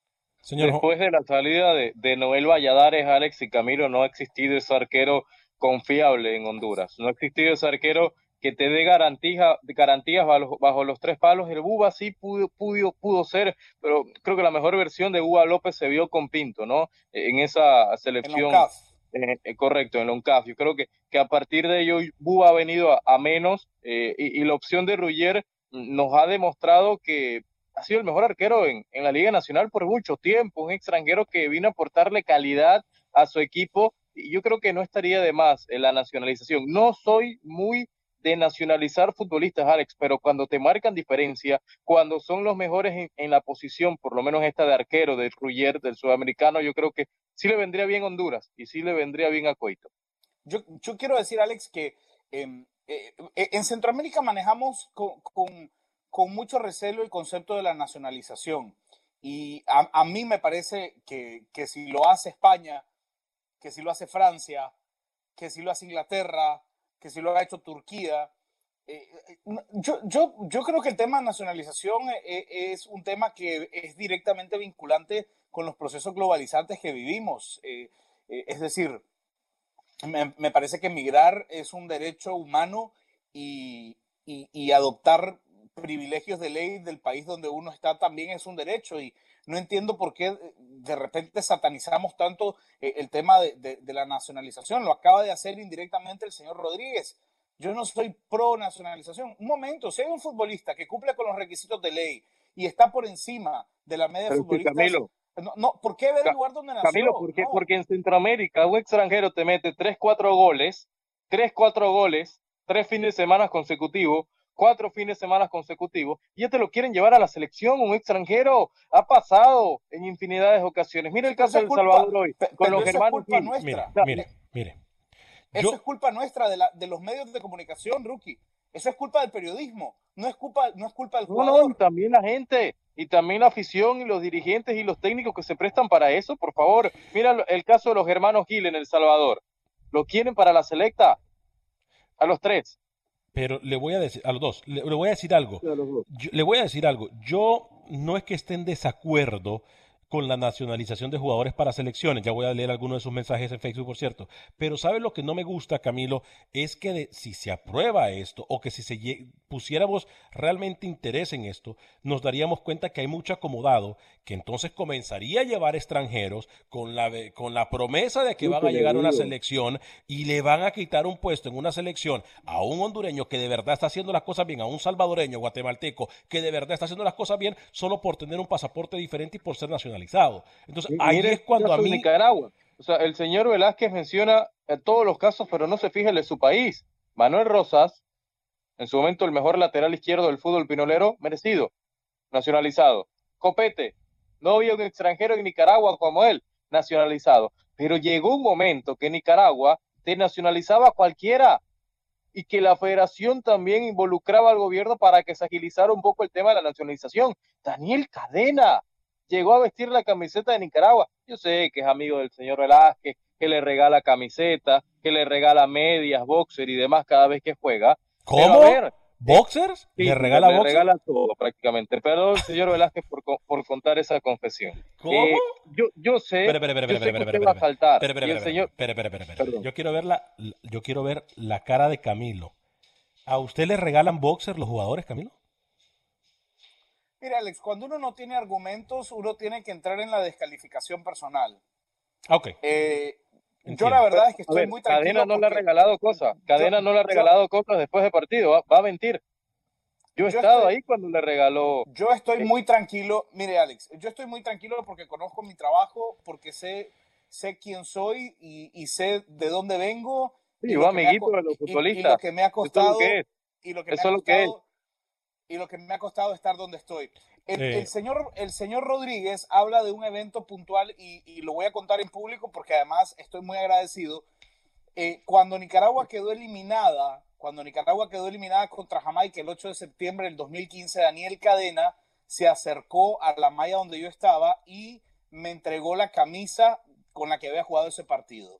Speaker 4: Después de la salida de, de Noel Valladares, Alex y Camilo, no ha existido ese arquero confiable en Honduras. No ha existido ese arquero que te dé garantía, garantías bajo, los tres palos. El Buba sí pudo, pudo, pudo ser, pero creo que la mejor versión de Buba López se vio con Pinto, ¿no? En esa selección. En eh, correcto, en la Yo creo que, que a partir de ello Buba ha venido a, menos eh, y, la opción de Ruyer nos ha demostrado que ha sido el mejor arquero en, en la Liga Nacional por mucho tiempo, un extranjero que vino a aportarle calidad a su equipo y yo creo que no estaría de más en la nacionalización. No soy muy de nacionalizar futbolistas, Alex, pero cuando te marcan diferencia, cuando son los mejores en, la posición, por lo menos esta de arquero, de Ruyer, del sudamericano, yo creo que sí le vendría bien a Honduras y sí le vendría bien a Coito.
Speaker 3: Yo, quiero decir, Alex, que em, eh, eh, en Centroamérica manejamos con, mucho recelo el concepto de la nacionalización. Y a, a mí me parece que, que si lo hace España, que si lo hace Francia, que si lo hace Inglaterra, que si lo ha hecho Turquía. Eh, eh, yo, yo, yo creo que el tema de nacionalización eh, es un tema que es directamente vinculante con los procesos globalizantes que vivimos. es decir, me, me, parece que emigrar es un derecho humano y, y, y, adoptar privilegios de ley del país donde uno está también es un derecho. Y no entiendo por qué de repente satanizamos tanto el tema de, la nacionalización. Lo acaba de hacer indirectamente el señor Rodríguez. Yo no soy pro nacionalización. Un momento, si hay un futbolista que cumple con los requisitos de ley y está por encima de la media de futbolistas,
Speaker 4: Camilo,
Speaker 3: no, ¿por qué ver el lugar donde nació?
Speaker 4: Camilo, ¿por porque en Centroamérica un extranjero te mete 3, 4 goles, 3, 4 goles, tres fines de semana consecutivos, cuatro fines de semana consecutivos, y ya te lo quieren llevar a la selección, un extranjero, ha pasado en infinidades de ocasiones. Mire el caso de El Salvador hoy, con los hermanos.
Speaker 2: Mire, mire, mire.
Speaker 3: Eso es culpa nuestra de, la, de los medios de comunicación, Rookie. Eso es culpa del periodismo, no es culpa, no es culpa del jugador.
Speaker 4: No, no, y también la gente, y también la afición, y los dirigentes y los técnicos que se prestan para eso, por favor. Mira el caso de los hermanos Gil en El Salvador. ¿Lo quieren para la selecta? A los tres.
Speaker 2: Pero le voy a decir, a los dos, le, voy a decir algo. le voy a decir algo. Yo no es que esté en desacuerdo con la nacionalización de jugadores para selecciones. Ya voy a leer algunos de sus mensajes en Facebook, por cierto. Pero ¿sabes lo que no me gusta, Camilo? Es que si se aprueba esto o que si se pusiéramos realmente interés en esto, nos daríamos cuenta que hay mucho acomodado que entonces comenzaría a llevar extranjeros con la, con la promesa de que van a llegar a una selección y le van a quitar un puesto en una selección a un hondureño que de verdad está haciendo las cosas bien, a un salvadoreño guatemalteco que de verdad está haciendo las cosas bien solo por tener un pasaporte diferente y por ser nacional entonces, ahí es cuando a mí...
Speaker 4: Nicaragua. O sea, el señor Velázquez menciona todos los casos, pero no se fija en su país. Manuel Rosas, en su momento el mejor lateral izquierdo del fútbol pinolero, merecido, nacionalizado. Copete, no había un extranjero en Nicaragua como él, nacionalizado. Pero llegó un momento que Nicaragua te nacionalizaba a cualquiera y que la federación también involucraba al gobierno para que se agilizara un poco el tema de la nacionalización. Daniel Cadena, llegó a vestir la camiseta de Nicaragua. Yo sé que es amigo del señor Velázquez, que le regala camiseta, que le regala medias, boxer y demás cada vez que juega.
Speaker 2: ¿Cómo? ¿Boxers? ¿Le regala
Speaker 4: le regala todo prácticamente. Perdón, señor Velázquez, por, por contar esa confesión.
Speaker 2: ¿Cómo? Eh,
Speaker 4: yo, yo sé.
Speaker 2: Espera, espera, espera, espera,
Speaker 4: a faltar.
Speaker 2: Espera, Yo quiero ver la, yo quiero ver la cara de Camilo. ¿A usted le regalan boxers los jugadores, Camilo?
Speaker 3: Mira, Alex, cuando uno no tiene argumentos, uno tiene que entrar en la descalificación personal.
Speaker 2: Ok.
Speaker 3: Eh, yo la verdad es que estoy muy tranquilo.
Speaker 4: Cadena no le ha regalado cosas. Cadena no le ha regalado cosas después de partido. Va, a mentir. Yo he estado ahí cuando le regaló.
Speaker 3: Yo estoy muy tranquilo. Mire, Alex, yo estoy muy tranquilo porque conozco mi trabajo, porque sé, sé quién soy y, sé de dónde vengo.
Speaker 4: y, lo amiguito de los futbolistas. Y,
Speaker 3: lo que me ha costado.
Speaker 4: y lo que me ha costado,
Speaker 3: y lo que me ha costado estar donde estoy. El, señor, el señor Rodríguez habla de un evento puntual y, lo voy a contar en público porque además estoy muy agradecido. Eh, cuando Nicaragua quedó eliminada, cuando Nicaragua quedó eliminada contra Jamaica el 8 de septiembre del 2015, Daniel Cadena se acercó a la malla donde yo estaba y me entregó la camisa con la que había jugado ese partido.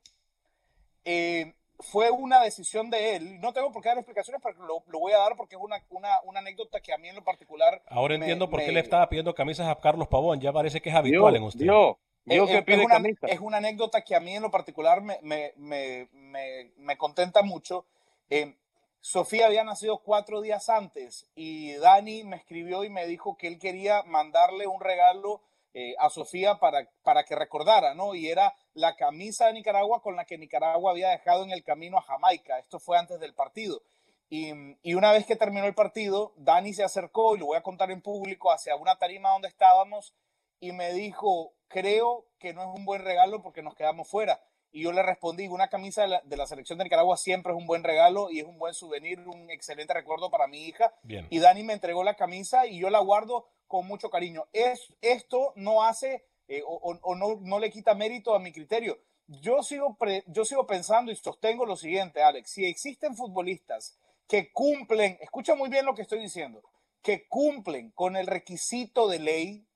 Speaker 3: Eh, fue una decisión de él. No tengo por qué dar explicaciones, pero lo, lo voy a dar porque es una, una, una, anécdota que a mí en lo particular.
Speaker 2: Ahora entiendo por qué le estaba pidiendo camisas a Carlos Pavón. Ya parece que es habitual en usted.
Speaker 4: Yo, yo
Speaker 3: Eh,
Speaker 4: que pide
Speaker 3: es, una,
Speaker 4: camisas.
Speaker 3: es una anécdota que a mí en lo particular me, me, me, me, me contenta mucho. Eh, Sofía había nacido cuatro días antes y Dani me escribió y me dijo que él quería mandarle un regalo eh, a Sofía para, para que recordara, ¿no? Y era la camisa de Nicaragua con la que Nicaragua había dejado en el camino a Jamaica. Esto fue antes del partido. Y, y, una vez que terminó el partido, Dani se acercó, y lo voy a contar en público, hacia una tarima donde estábamos y me dijo, creo que no es un buen regalo porque nos quedamos fuera. Y yo le respondí, una camisa de la, de la, selección de Nicaragua siempre es un buen regalo y es un buen souvenir, un excelente recuerdo para mi hija.
Speaker 2: Bien.
Speaker 3: Y Dani me entregó la camisa y yo la guardo con mucho cariño. Es, esto no hace eh, o, o no, no, le quita mérito a mi criterio. Yo sigo, pre, yo sigo pensando y sostengo lo siguiente, Alex. Si existen futbolistas que cumplen, escucha muy bien lo que estoy diciendo, que cumplen con el requisito de ley,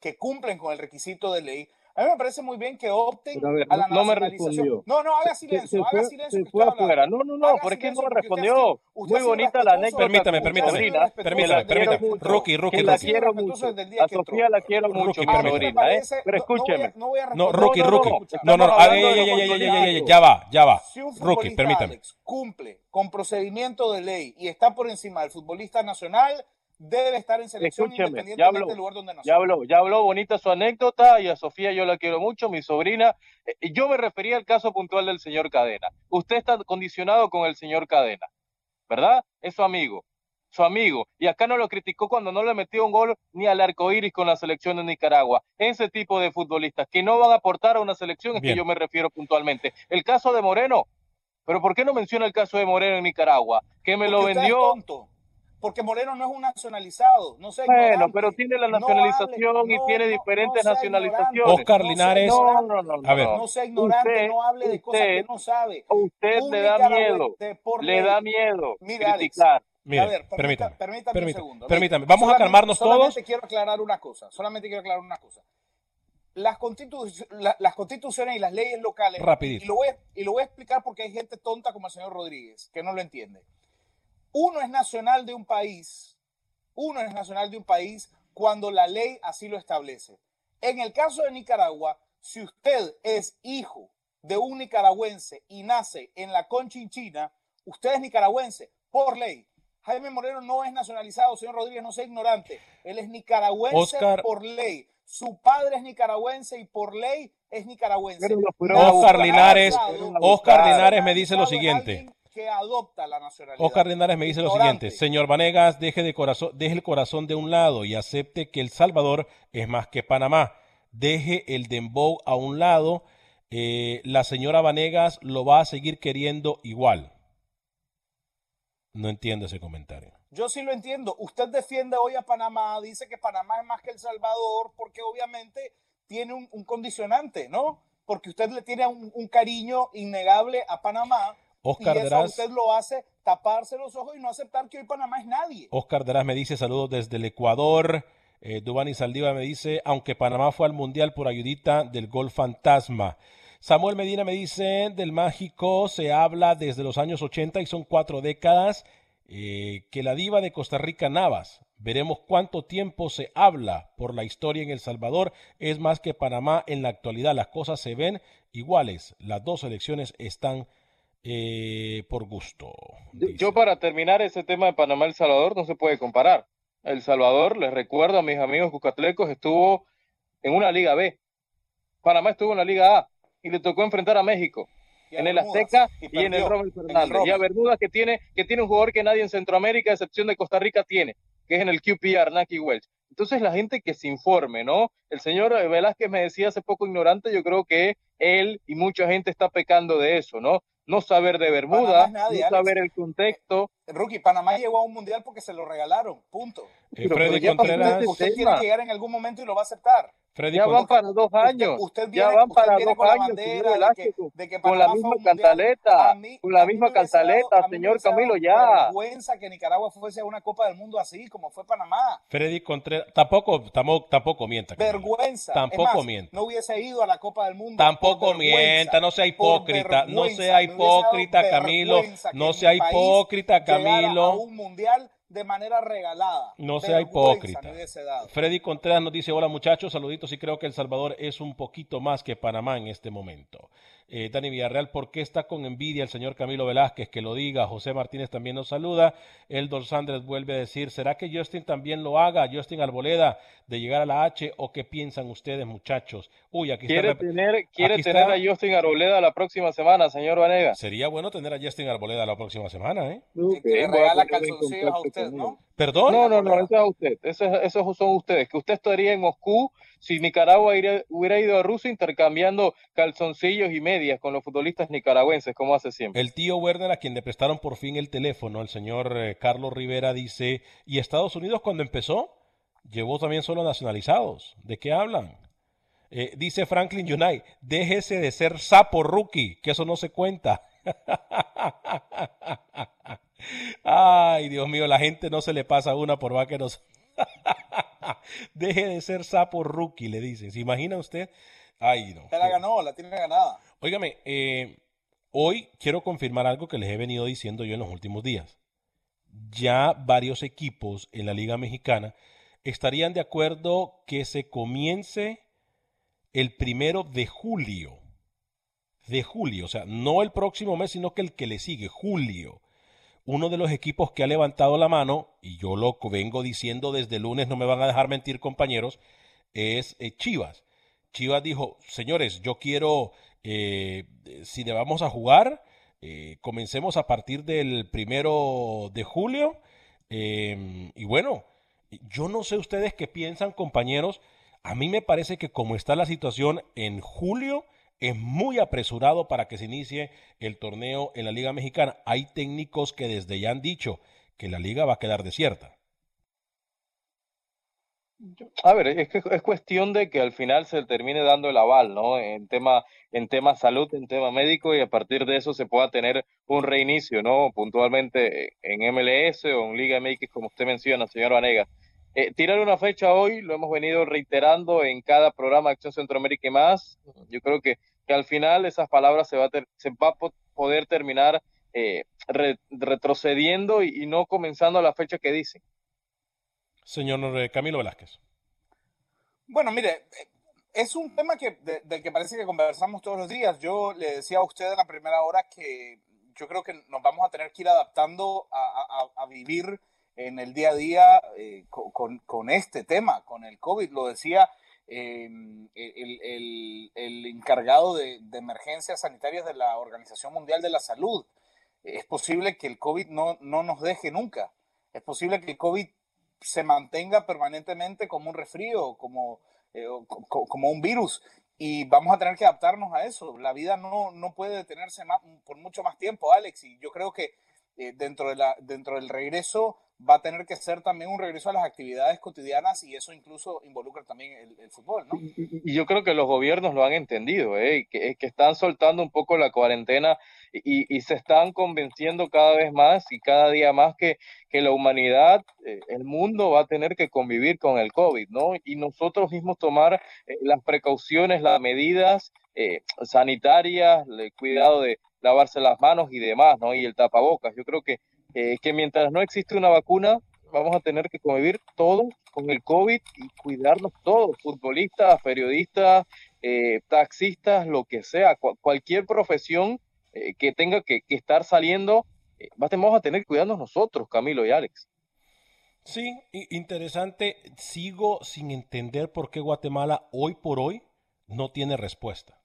Speaker 3: que cumplen con el requisito de ley, a mí me parece muy bien que opten
Speaker 4: a, ver,
Speaker 3: a la
Speaker 4: no me
Speaker 3: nacionalización.
Speaker 4: respondió.
Speaker 3: No, no, haga silencio,
Speaker 4: se, se
Speaker 3: haga silencio.
Speaker 4: Se fue afuera. No, no, no, ¿por qué no me respondió?
Speaker 3: Usted
Speaker 4: muy bonita la anécdota.
Speaker 2: Permítame, permítame. Permítame, permítame. Rookie, rookie,
Speaker 4: que la quiero mucho. A Sofía la quiero mucho, mi sobrina, ¿eh? Pero escúcheme.
Speaker 3: No,
Speaker 2: rookie, rookie. No, no, no. Ya va, ya va. Rookie, permítame.
Speaker 3: Cumple con procedimiento de ley y está por encima del futbolista nacional debe estar en selección
Speaker 4: Escúcheme,
Speaker 3: independientemente
Speaker 4: ya habló,
Speaker 3: del lugar donde nació.
Speaker 4: Ya habló, ya habló bonita su anécdota y a Sofía yo la quiero mucho, mi sobrina. Eh, Yo me refería al caso puntual del señor Cadena. Usted está condicionado con el señor Cadena, ¿verdad? Es su amigo, su amigo. Y acá no lo criticó cuando no le metió un gol ni al arco iris con la selección de Nicaragua. Ese tipo de futbolistas que no van a aportar a una selección es
Speaker 2: Bien.
Speaker 4: que yo me refiero puntualmente. El caso de Moreno, pero ¿por qué no menciona el caso de Moreno en Nicaragua? Que me
Speaker 3: Porque
Speaker 4: lo
Speaker 3: usted es
Speaker 4: vendió.
Speaker 3: tonto, porque Moreno no es un nacionalizado, no sé.
Speaker 4: Bueno, pero tiene la nacionalización y tiene diferentes nacionalizaciones.
Speaker 2: Oscar Linares.
Speaker 4: No, no, no,
Speaker 2: A ver.
Speaker 3: No sea ignorante,
Speaker 4: Usted-
Speaker 3: no hable de cosas
Speaker 4: usted-
Speaker 3: que no sabe.
Speaker 4: Usted
Speaker 3: Un
Speaker 4: le da miedo, le da miedo
Speaker 3: Mire, Alex,
Speaker 4: criticar.
Speaker 2: Mire,
Speaker 3: a ver,
Speaker 2: permítame.
Speaker 3: permítame,
Speaker 2: permítame,
Speaker 3: un segundo.
Speaker 2: permítame. Vamos a
Speaker 3: solamente-
Speaker 2: calmarnos todos.
Speaker 3: Solamente quiero aclarar una cosa. Solamente quiero aclarar una cosa. Las, constitu- la- las constituciones y las leyes locales.
Speaker 2: Rapidito.
Speaker 3: Y lo, voy a, y lo voy a explicar porque hay gente tonta como el señor Rodríguez que no lo entiende. Uno es nacional de un país. Uno es nacional de un país cuando la ley así lo establece. En el caso de Nicaragua, si usted es hijo de un nicaragüense y nace en la Conchinchina, usted es nicaragüense por ley. Jaime Moreno no es nacionalizado, señor Rodríguez, no sea ignorante. Él es nicaragüense
Speaker 2: Oscar-
Speaker 3: por ley. Su padre es nicaragüense y por ley es nicaragüense.
Speaker 2: Oscar Linares, Oscar. Linares me dice lo siguiente.
Speaker 3: Que adopta la nacionalidad.
Speaker 2: Oscar Linares me dice lo siguiente, señor Vanegas, deje, de corazón, deje el corazón de un lado y acepte que El Salvador es más que Panamá. Deje el dembow a un lado, eh, la señora Vanegas lo va a seguir queriendo igual. No entiendo ese comentario.
Speaker 3: Yo sí lo entiendo. Usted defiende hoy a Panamá, dice que Panamá es más que El Salvador, porque obviamente tiene un, un condicionante, ¿no? Porque usted le tiene un, un cariño innegable a Panamá.
Speaker 2: Oscar
Speaker 3: y eso
Speaker 2: Deraz.
Speaker 3: usted lo hace taparse los ojos y no aceptar que hoy Panamá es nadie.
Speaker 2: Oscar Deraz me dice saludos desde el Ecuador. Eh, Dubani Saldiva me dice, aunque Panamá fue al Mundial por ayudita del gol fantasma. Samuel Medina me dice, del mágico se habla desde los años 80 y son cuatro décadas. eh, que la diva de Costa Rica Navas, veremos cuánto tiempo se habla por la historia en El Salvador. Es más que Panamá en la actualidad. Las cosas se ven iguales. Las dos elecciones están eh, por gusto. dice.
Speaker 4: Yo para terminar ese tema de Panamá El Salvador no se puede comparar. El Salvador, les recuerdo a mis amigos cucatlecos, estuvo en una Liga B. Panamá estuvo en la Liga A y le tocó enfrentar a México
Speaker 3: Y a
Speaker 4: en el Azteca
Speaker 3: y
Speaker 4: y, en el Rommel
Speaker 3: en el
Speaker 4: Fernández. Y a. Bermudas que tiene, que tiene un jugador que nadie en Centroamérica, a excepción de Costa Rica, tiene, que es en el QPR, Naki Welch. Entonces la gente que se informe, ¿no? El señor Velázquez me decía hace poco ignorante, yo creo que él y mucha gente está pecando de eso, ¿no? No saber de Bermuda,
Speaker 3: nadie,
Speaker 4: no
Speaker 3: Alex.
Speaker 4: saber el contexto,
Speaker 3: Rookie, Panamá llegó a un mundial porque se lo regalaron, punto.
Speaker 2: Eh, Freddy Contreras.
Speaker 3: Usted quiere llegar en algún momento y lo va a aceptar.
Speaker 2: Freddy
Speaker 4: ya van
Speaker 2: Contreras.
Speaker 4: para dos años.
Speaker 3: Usted, usted
Speaker 4: ya
Speaker 3: viene,
Speaker 4: van para
Speaker 3: viene
Speaker 4: dos
Speaker 3: con la
Speaker 4: años,
Speaker 3: bandera
Speaker 4: señor
Speaker 3: de que, de que
Speaker 4: con la misma cantaleta,
Speaker 3: mí-
Speaker 4: con la misma cantaleta, señor Camilo, ya.
Speaker 3: vergüenza que Nicaragua fuese a una Copa del Mundo así como fue Panamá.
Speaker 2: Freddy Contreras. Tampoco, tampoco, tampoco mienta. Camilo.
Speaker 3: Vergüenza.
Speaker 2: Tampoco
Speaker 3: más,
Speaker 2: mienta.
Speaker 3: No hubiese ido a la Copa del Mundo.
Speaker 2: Tampoco mienta, no sea hipócrita, no sea hipócrita, Camilo,
Speaker 3: que
Speaker 2: no sea hipócrita,
Speaker 3: llegara
Speaker 2: Camilo.
Speaker 3: A un mundial de manera regalada.
Speaker 2: No sea hipócrita. Freddy Contreras nos dice, hola muchachos, saluditos y creo que El Salvador es un poquito más que Panamá en este momento. Eh, Dani Villarreal, ¿por qué está con envidia el señor Camilo Velázquez? Que lo diga. José Martínez también nos saluda. Eldor Sandres vuelve a decir, ¿será que Justin también lo haga? Justin Arboleda, de llegar a la H, ¿o qué piensan ustedes muchachos? Uy, aquí
Speaker 4: Quiere
Speaker 2: está...
Speaker 4: tener, quiere
Speaker 2: aquí
Speaker 4: tener
Speaker 2: está-
Speaker 4: a Justin Arboleda la próxima semana, señor Vanega.
Speaker 2: Sería bueno tener a Justin Arboleda la próxima semana, ¿eh?
Speaker 3: Que regala calzoncillos a usted, ¿no?
Speaker 2: ¿Perdón?
Speaker 4: No, no, no, eso es a usted. Eso es- esos son ustedes. Que usted estaría en Moscú si Nicaragua iría- hubiera ido a Rusia intercambiando calzoncillos y medias con los futbolistas nicaragüenses, como hace siempre.
Speaker 2: El tío Werner, a quien le prestaron por fin el teléfono, el señor eh, Carlos Rivera, dice, ¿y Estados Unidos cuando empezó? Llevó también solo nacionalizados. ¿De qué hablan? Eh, dice Franklin Unai, déjese de ser sapo rookie, que eso no se cuenta. Ay, Dios mío, la gente no se le pasa una por vaqueros. Deje de ser sapo rookie, le dicen. ¿Se imagina usted? Ay, no.
Speaker 3: Se la ganó, la tiene ganada.
Speaker 2: Óigame, eh, hoy quiero confirmar algo que les he venido diciendo yo en los últimos días. Ya varios equipos en la Liga Mexicana estarían de acuerdo que se comience el primero de julio. De julio, o sea, no el próximo mes, sino que el que le sigue, julio. Uno de los equipos que ha levantado la mano, y yo lo vengo diciendo desde lunes, no me van a dejar mentir compañeros, es eh, Chivas. Chivas dijo, señores, yo quiero, eh, si le vamos a jugar, eh, comencemos a partir del primero de julio. eh, y bueno, yo no sé ustedes qué piensan, compañeros. A mí me parece que como está la situación en julio, es muy apresurado para que se inicie el torneo en la Liga Mexicana. Hay técnicos que desde ya han dicho que la liga va a quedar desierta.
Speaker 4: A ver, es que es cuestión de que al final se termine dando el aval, ¿no? En tema, en tema salud, en tema médico, y a partir de eso se pueda tener un reinicio, ¿no? Puntualmente en MLS o en Liga MX, como usted menciona, señor Vanega. Eh, tirar una fecha hoy, lo hemos venido reiterando en cada programa de Acción Centroamérica y más. Yo creo que, que al final esas palabras se va a, ter- se va a po- poder terminar eh, re- retrocediendo y, y no comenzando a la fecha que dicen.
Speaker 2: Señor eh, Camilo Velázquez.
Speaker 3: Bueno, mire, es un tema que, de- del que parece que conversamos todos los días. Yo le decía a usted en la primera hora que yo creo que nos vamos a tener que ir adaptando a, a- a- a vivir en el día a día eh, co- con, con este tema, con el COVID. Lo decía eh, el, el- el encargado de, de emergencias sanitarias de la Organización Mundial de la Salud. Es posible que el COVID no, no nos deje nunca. Es posible que el COVID se mantenga permanentemente como un resfrío, como, eh, o co- co- como un virus. Y vamos a tener que adaptarnos a eso. La vida no, no puede detenerse más, por mucho más tiempo, Alex. Y yo creo que eh, dentro, de la, dentro del regreso va a tener que ser también un regreso a las actividades cotidianas y eso incluso involucra también el, el fútbol, ¿no?
Speaker 4: Y yo creo que los gobiernos lo han entendido, ¿eh? que, que están soltando un poco la cuarentena y, y se están convenciendo cada vez más y cada día más que, que la humanidad, eh, el mundo va a tener que convivir con el COVID, ¿no? Y nosotros mismos tomar eh, las precauciones, las medidas eh, sanitarias, el cuidado de lavarse las manos y demás, ¿no? Y el tapabocas. Yo creo que, eh, que mientras no existe una vacuna, vamos a tener que convivir todos con el COVID y cuidarnos todos, futbolistas, periodistas, eh, taxistas, lo que sea, cu- cualquier profesión eh, que tenga que, que estar saliendo, vamos a tener que cuidarnos nosotros, Camilo y Alex.
Speaker 2: Sí, interesante. Sigo sin entender por qué Guatemala hoy por hoy no tiene respuesta.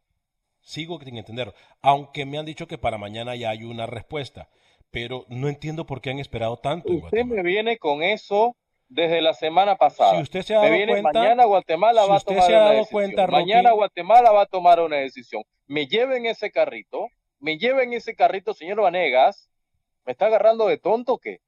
Speaker 2: Sigo sin entender. Aunque me han dicho que para mañana ya hay una respuesta. Pero no entiendo por qué han esperado tanto. en
Speaker 4: Usted me viene con eso desde la semana pasada.
Speaker 2: Si usted se ha
Speaker 4: me
Speaker 2: dado
Speaker 4: viene
Speaker 2: cuenta-
Speaker 4: mañana Guatemala
Speaker 2: si
Speaker 4: va a tomar
Speaker 2: se ha
Speaker 4: una decisión.
Speaker 2: cuenta, Rocky-
Speaker 4: mañana Guatemala va a tomar una decisión. Me lleven ese carrito, me lleven ese carrito, señor Vanegas,
Speaker 6: ¿Me está agarrando de tonto o qué?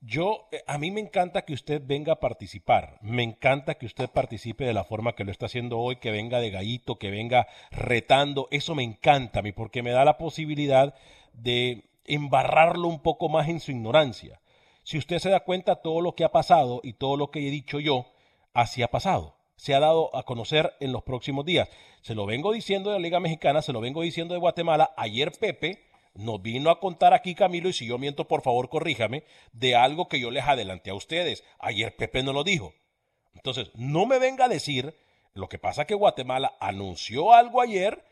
Speaker 2: Yo, eh, a mí me encanta que usted venga a participar, me encanta que usted participe de la forma que lo está haciendo hoy, que venga de gallito, que venga retando, eso me encanta a mí porque me da la posibilidad de embarrarlo un poco más en su ignorancia. Si usted se da cuenta, todo lo que ha pasado y todo lo que he dicho yo, así ha pasado. Se ha dado a conocer en los próximos días. Se lo vengo diciendo de la Liga Mexicana, se lo vengo diciendo de Guatemala. Ayer Pepe nos vino a contar aquí Camilo, y si yo miento, por favor, corríjame, de algo que yo les adelanté a ustedes. Ayer Pepe no lo dijo. Entonces, no me venga a decir, lo que pasa que Guatemala anunció algo ayer,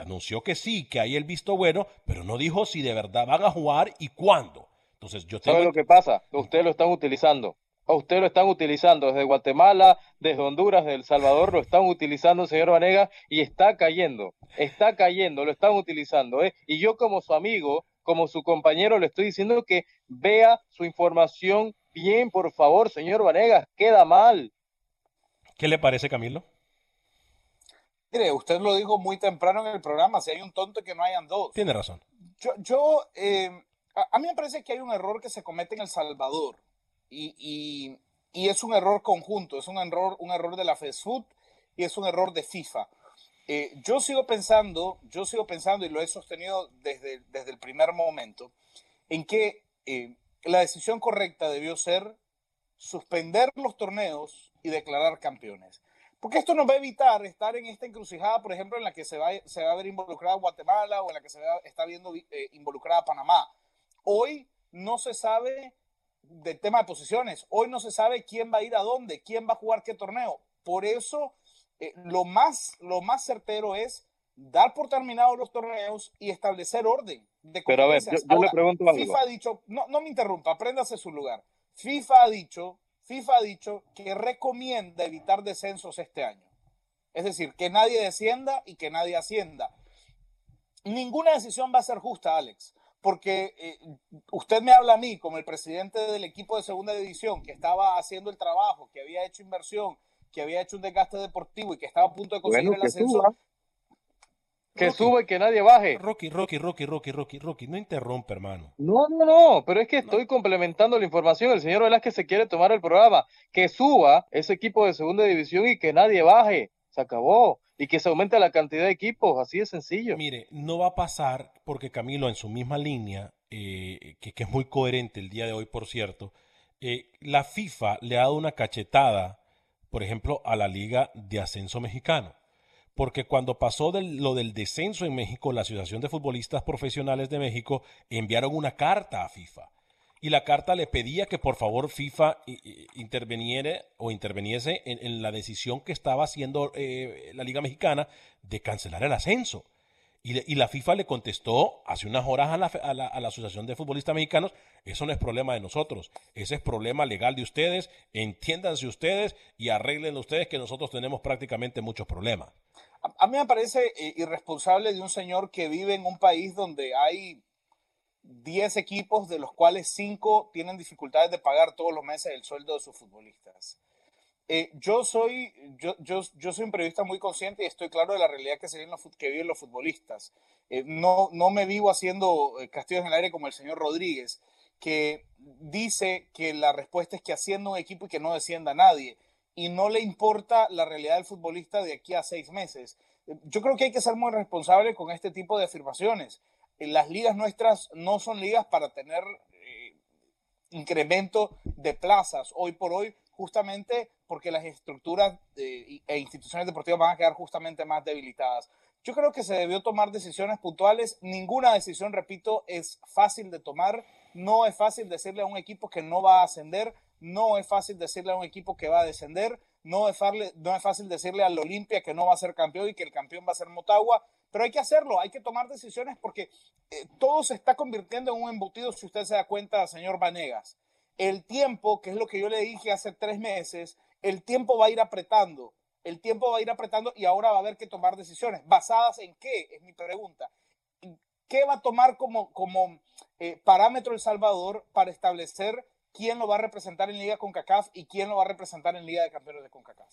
Speaker 2: anunció que sí, que hay el visto bueno, pero no dijo si de verdad van a jugar y cuándo. Entonces yo tengo...
Speaker 6: ¿Sabe lo que pasa? Ustedes lo están utilizando. A usted lo están utilizando desde Guatemala, desde Honduras, desde El Salvador, lo están utilizando, señor Vanega, y está cayendo, está cayendo, lo están utilizando. ¿eh? Y yo como su amigo, como su compañero, le estoy diciendo que vea su información bien, por favor, señor Vanegas, queda mal.
Speaker 2: ¿Qué le parece, Camilo?
Speaker 3: Mire, usted lo dijo muy temprano en el programa, si hay un tonto que no hayan dos.
Speaker 2: Tiene razón.
Speaker 3: Yo, yo eh, a, mí me parece que hay un error que se comete en El Salvador y, es un error conjunto, es un error, un error de la FESFUT y es un error de FIFA. Eh, yo sigo pensando, yo sigo pensando y lo he sostenido desde, desde el primer momento, en que eh, la decisión correcta debió ser suspender los torneos y declarar campeones. Porque esto nos va a evitar estar en esta encrucijada, por ejemplo, en la que se va, se va a ver involucrada Guatemala o en la que se va, está viendo eh, involucrada Panamá. Hoy no se sabe del tema de posiciones, hoy no se sabe quién va a ir a dónde, quién va a jugar qué torneo. Por eso, eh, lo, más, lo más certero es dar por terminados los torneos y establecer orden de
Speaker 6: Pero a ver, yo, le pregunto algo.
Speaker 3: FIFA ha dicho, no, no me interrumpa, apréndase su lugar. FIFA ha dicho, FIFA ha dicho que recomienda evitar descensos este año. Es decir, que nadie descienda y que nadie ascienda. Ninguna decisión va a ser justa, Alex porque eh, usted me habla a mí como el presidente del equipo de segunda división que estaba haciendo el trabajo, que había hecho inversión, que había hecho un desgaste deportivo y que estaba a punto de conseguir el ascenso.
Speaker 6: Que suba y que nadie baje.
Speaker 2: Rocky, Rocky, Rocky, Rocky, Rocky, Rocky, no interrumpe, hermano.
Speaker 6: No, no, no, pero es que estoy complementando la información. El señor Velázquez se quiere tomar el programa. Que suba ese equipo de segunda división y que nadie baje. Se acabó y que se aumente la cantidad de equipos, así de sencillo.
Speaker 2: Mire, no va a pasar porque Camilo en su misma línea, eh, que, es muy coherente el día de hoy, por cierto, eh, la FIFA le ha dado una cachetada, por ejemplo, a la Liga de Ascenso Mexicano. Porque cuando pasó lo del descenso en México, la Asociación de Futbolistas Profesionales de México enviaron una carta a FIFA y la carta le pedía que por favor FIFA interveniera o interveniese en, la decisión que estaba haciendo eh, la Liga Mexicana de cancelar el ascenso. Y, la FIFA le contestó hace unas horas a la, Asociación de Futbolistas Mexicanos, eso no es problema de nosotros, ese es problema legal de ustedes, entiéndanse ustedes y arreglen ustedes que nosotros tenemos prácticamente muchos problemas.
Speaker 3: A, mí me parece eh, irresponsable de un señor que vive en un país donde hay 10 equipos, de los cuales 5 tienen dificultades de pagar todos los meses el sueldo de sus futbolistas. Eh, yo, soy, yo, yo, yo, soy un periodista muy consciente y estoy claro de la realidad que, viven, los, que viven los futbolistas. Eh, no, no me vivo haciendo eh, castillos en el aire como el señor Rodríguez, que dice que la respuesta es que haciendo un equipo y que no descienda nadie. Y no le importa la realidad del futbolista de aquí a seis meses. Yo creo que hay que ser muy responsable con este tipo de afirmaciones las ligas nuestras no son ligas para tener eh, incremento de plazas hoy por hoy, justamente porque las estructuras e instituciones deportivas van a quedar justamente más debilitadas. Yo creo que se debió tomar decisiones puntuales. Ninguna decisión, repito, es fácil de tomar. No es fácil decirle a un equipo que no va a ascender. No es fácil decirle a un equipo que va a descender. No es, no es fácil decirle al Olimpia que no va a ser campeón y que el campeón va a ser Motagua pero hay que hacerlo, hay que tomar decisiones porque eh, todo se está convirtiendo en un embutido, si usted se da cuenta, señor Vanegas. El tiempo, que es lo que yo le dije hace tres meses, el tiempo va a ir apretando, el tiempo va a ir apretando y ahora va a haber que tomar decisiones. ¿Basadas en qué? Es mi pregunta. ¿Qué va a tomar como, como eh, parámetro El Salvador para establecer quién lo va a representar en Liga CONCACAF y quién lo va a representar en Liga de Campeones de CONCACAF?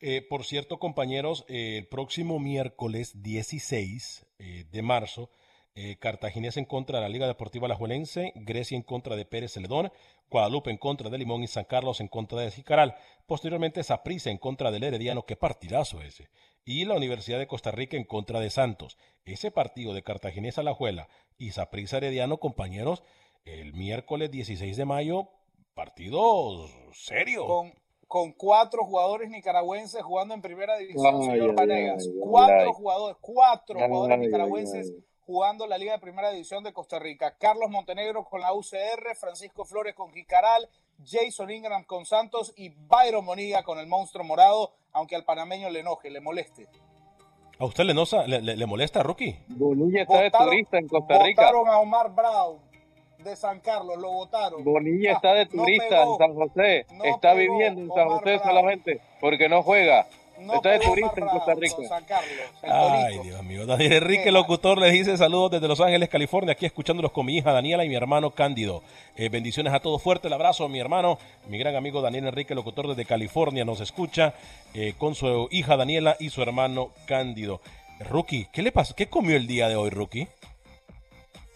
Speaker 2: Eh, por cierto, compañeros, eh, el próximo miércoles 16 eh, de marzo eh, Cartaginés en contra de la Liga Deportiva Alajuelense, Grecia en contra de Pérez Celedón, Guadalupe en contra de Limón y San Carlos en contra de Jicaral. Posteriormente Saprissa en contra del Herediano, qué partidazo ese. Y la Universidad de Costa Rica en contra de Santos. Ese partido de Cartaginés Alajuela y Saprissa Herediano, compañeros, el miércoles 16 de mayo, partido serio.
Speaker 3: Con, con cuatro jugadores nicaragüenses jugando en primera división, señor Vanegas. cuatro jugadores, cuatro jugadores nicaragüenses jugando la Liga de Primera División de Costa Rica. Carlos Montenegro con la UCR, Francisco Flores con Jicaral, Jason Ingram con Santos y Byron Moniga con el monstruo morado, aunque al panameño le enoje, le moleste.
Speaker 2: ¿A usted le, nosa, le, le, le molesta, Rookie?
Speaker 6: Bonilla está de turista en Costa Rica.
Speaker 3: Votaron a Omar Brown de San Carlos, lo votaron.
Speaker 6: Bonilla está de turista en San José,
Speaker 3: no
Speaker 6: está
Speaker 3: pegó
Speaker 6: viviendo en San
Speaker 3: Omar
Speaker 6: José
Speaker 3: Brown.
Speaker 6: solamente porque no juega.
Speaker 3: No
Speaker 6: está de
Speaker 3: pegó
Speaker 6: turista en Costa Rica.
Speaker 3: San Carlos, el
Speaker 2: Ay. Dios mío. Daniel Enrique, locutor, le dice saludos desde Los Ángeles, California, aquí escuchándolos con mi hija Daniela y mi hermano Cándido. Eh, bendiciones a todos. Fuerte el abrazo, mi hermano, mi gran amigo Daniel Enrique, locutor desde California, nos escucha eh, con su hija Daniela y su hermano Cándido. Rookie, ¿qué le pasó? ¿Qué comió el día de hoy, Rookie?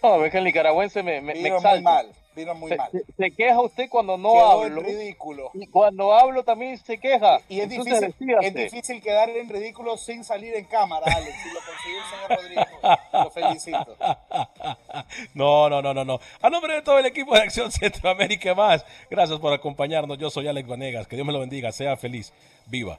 Speaker 6: No, ves que el nicaragüense me, me,
Speaker 3: muy mal, vino muy
Speaker 6: Se,
Speaker 3: mal.
Speaker 6: se- se queja usted cuando no
Speaker 3: Quedó en
Speaker 6: hablo.
Speaker 3: ridículo.
Speaker 6: Y cuando hablo también se queja.
Speaker 3: Y es
Speaker 6: Entonces,
Speaker 3: difícil, es difícil quedar en ridículo sin salir en cámara, Alex. Y lo consiguió el señor Rodrigo. Lo felicito.
Speaker 2: No, no, no, no, no. A nombre de todo el equipo de Acción Centroamérica más, gracias por acompañarnos. Yo soy Alex Vanegas. Que Dios me lo bendiga. Sea feliz, viva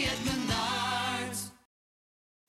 Speaker 7: at Menards.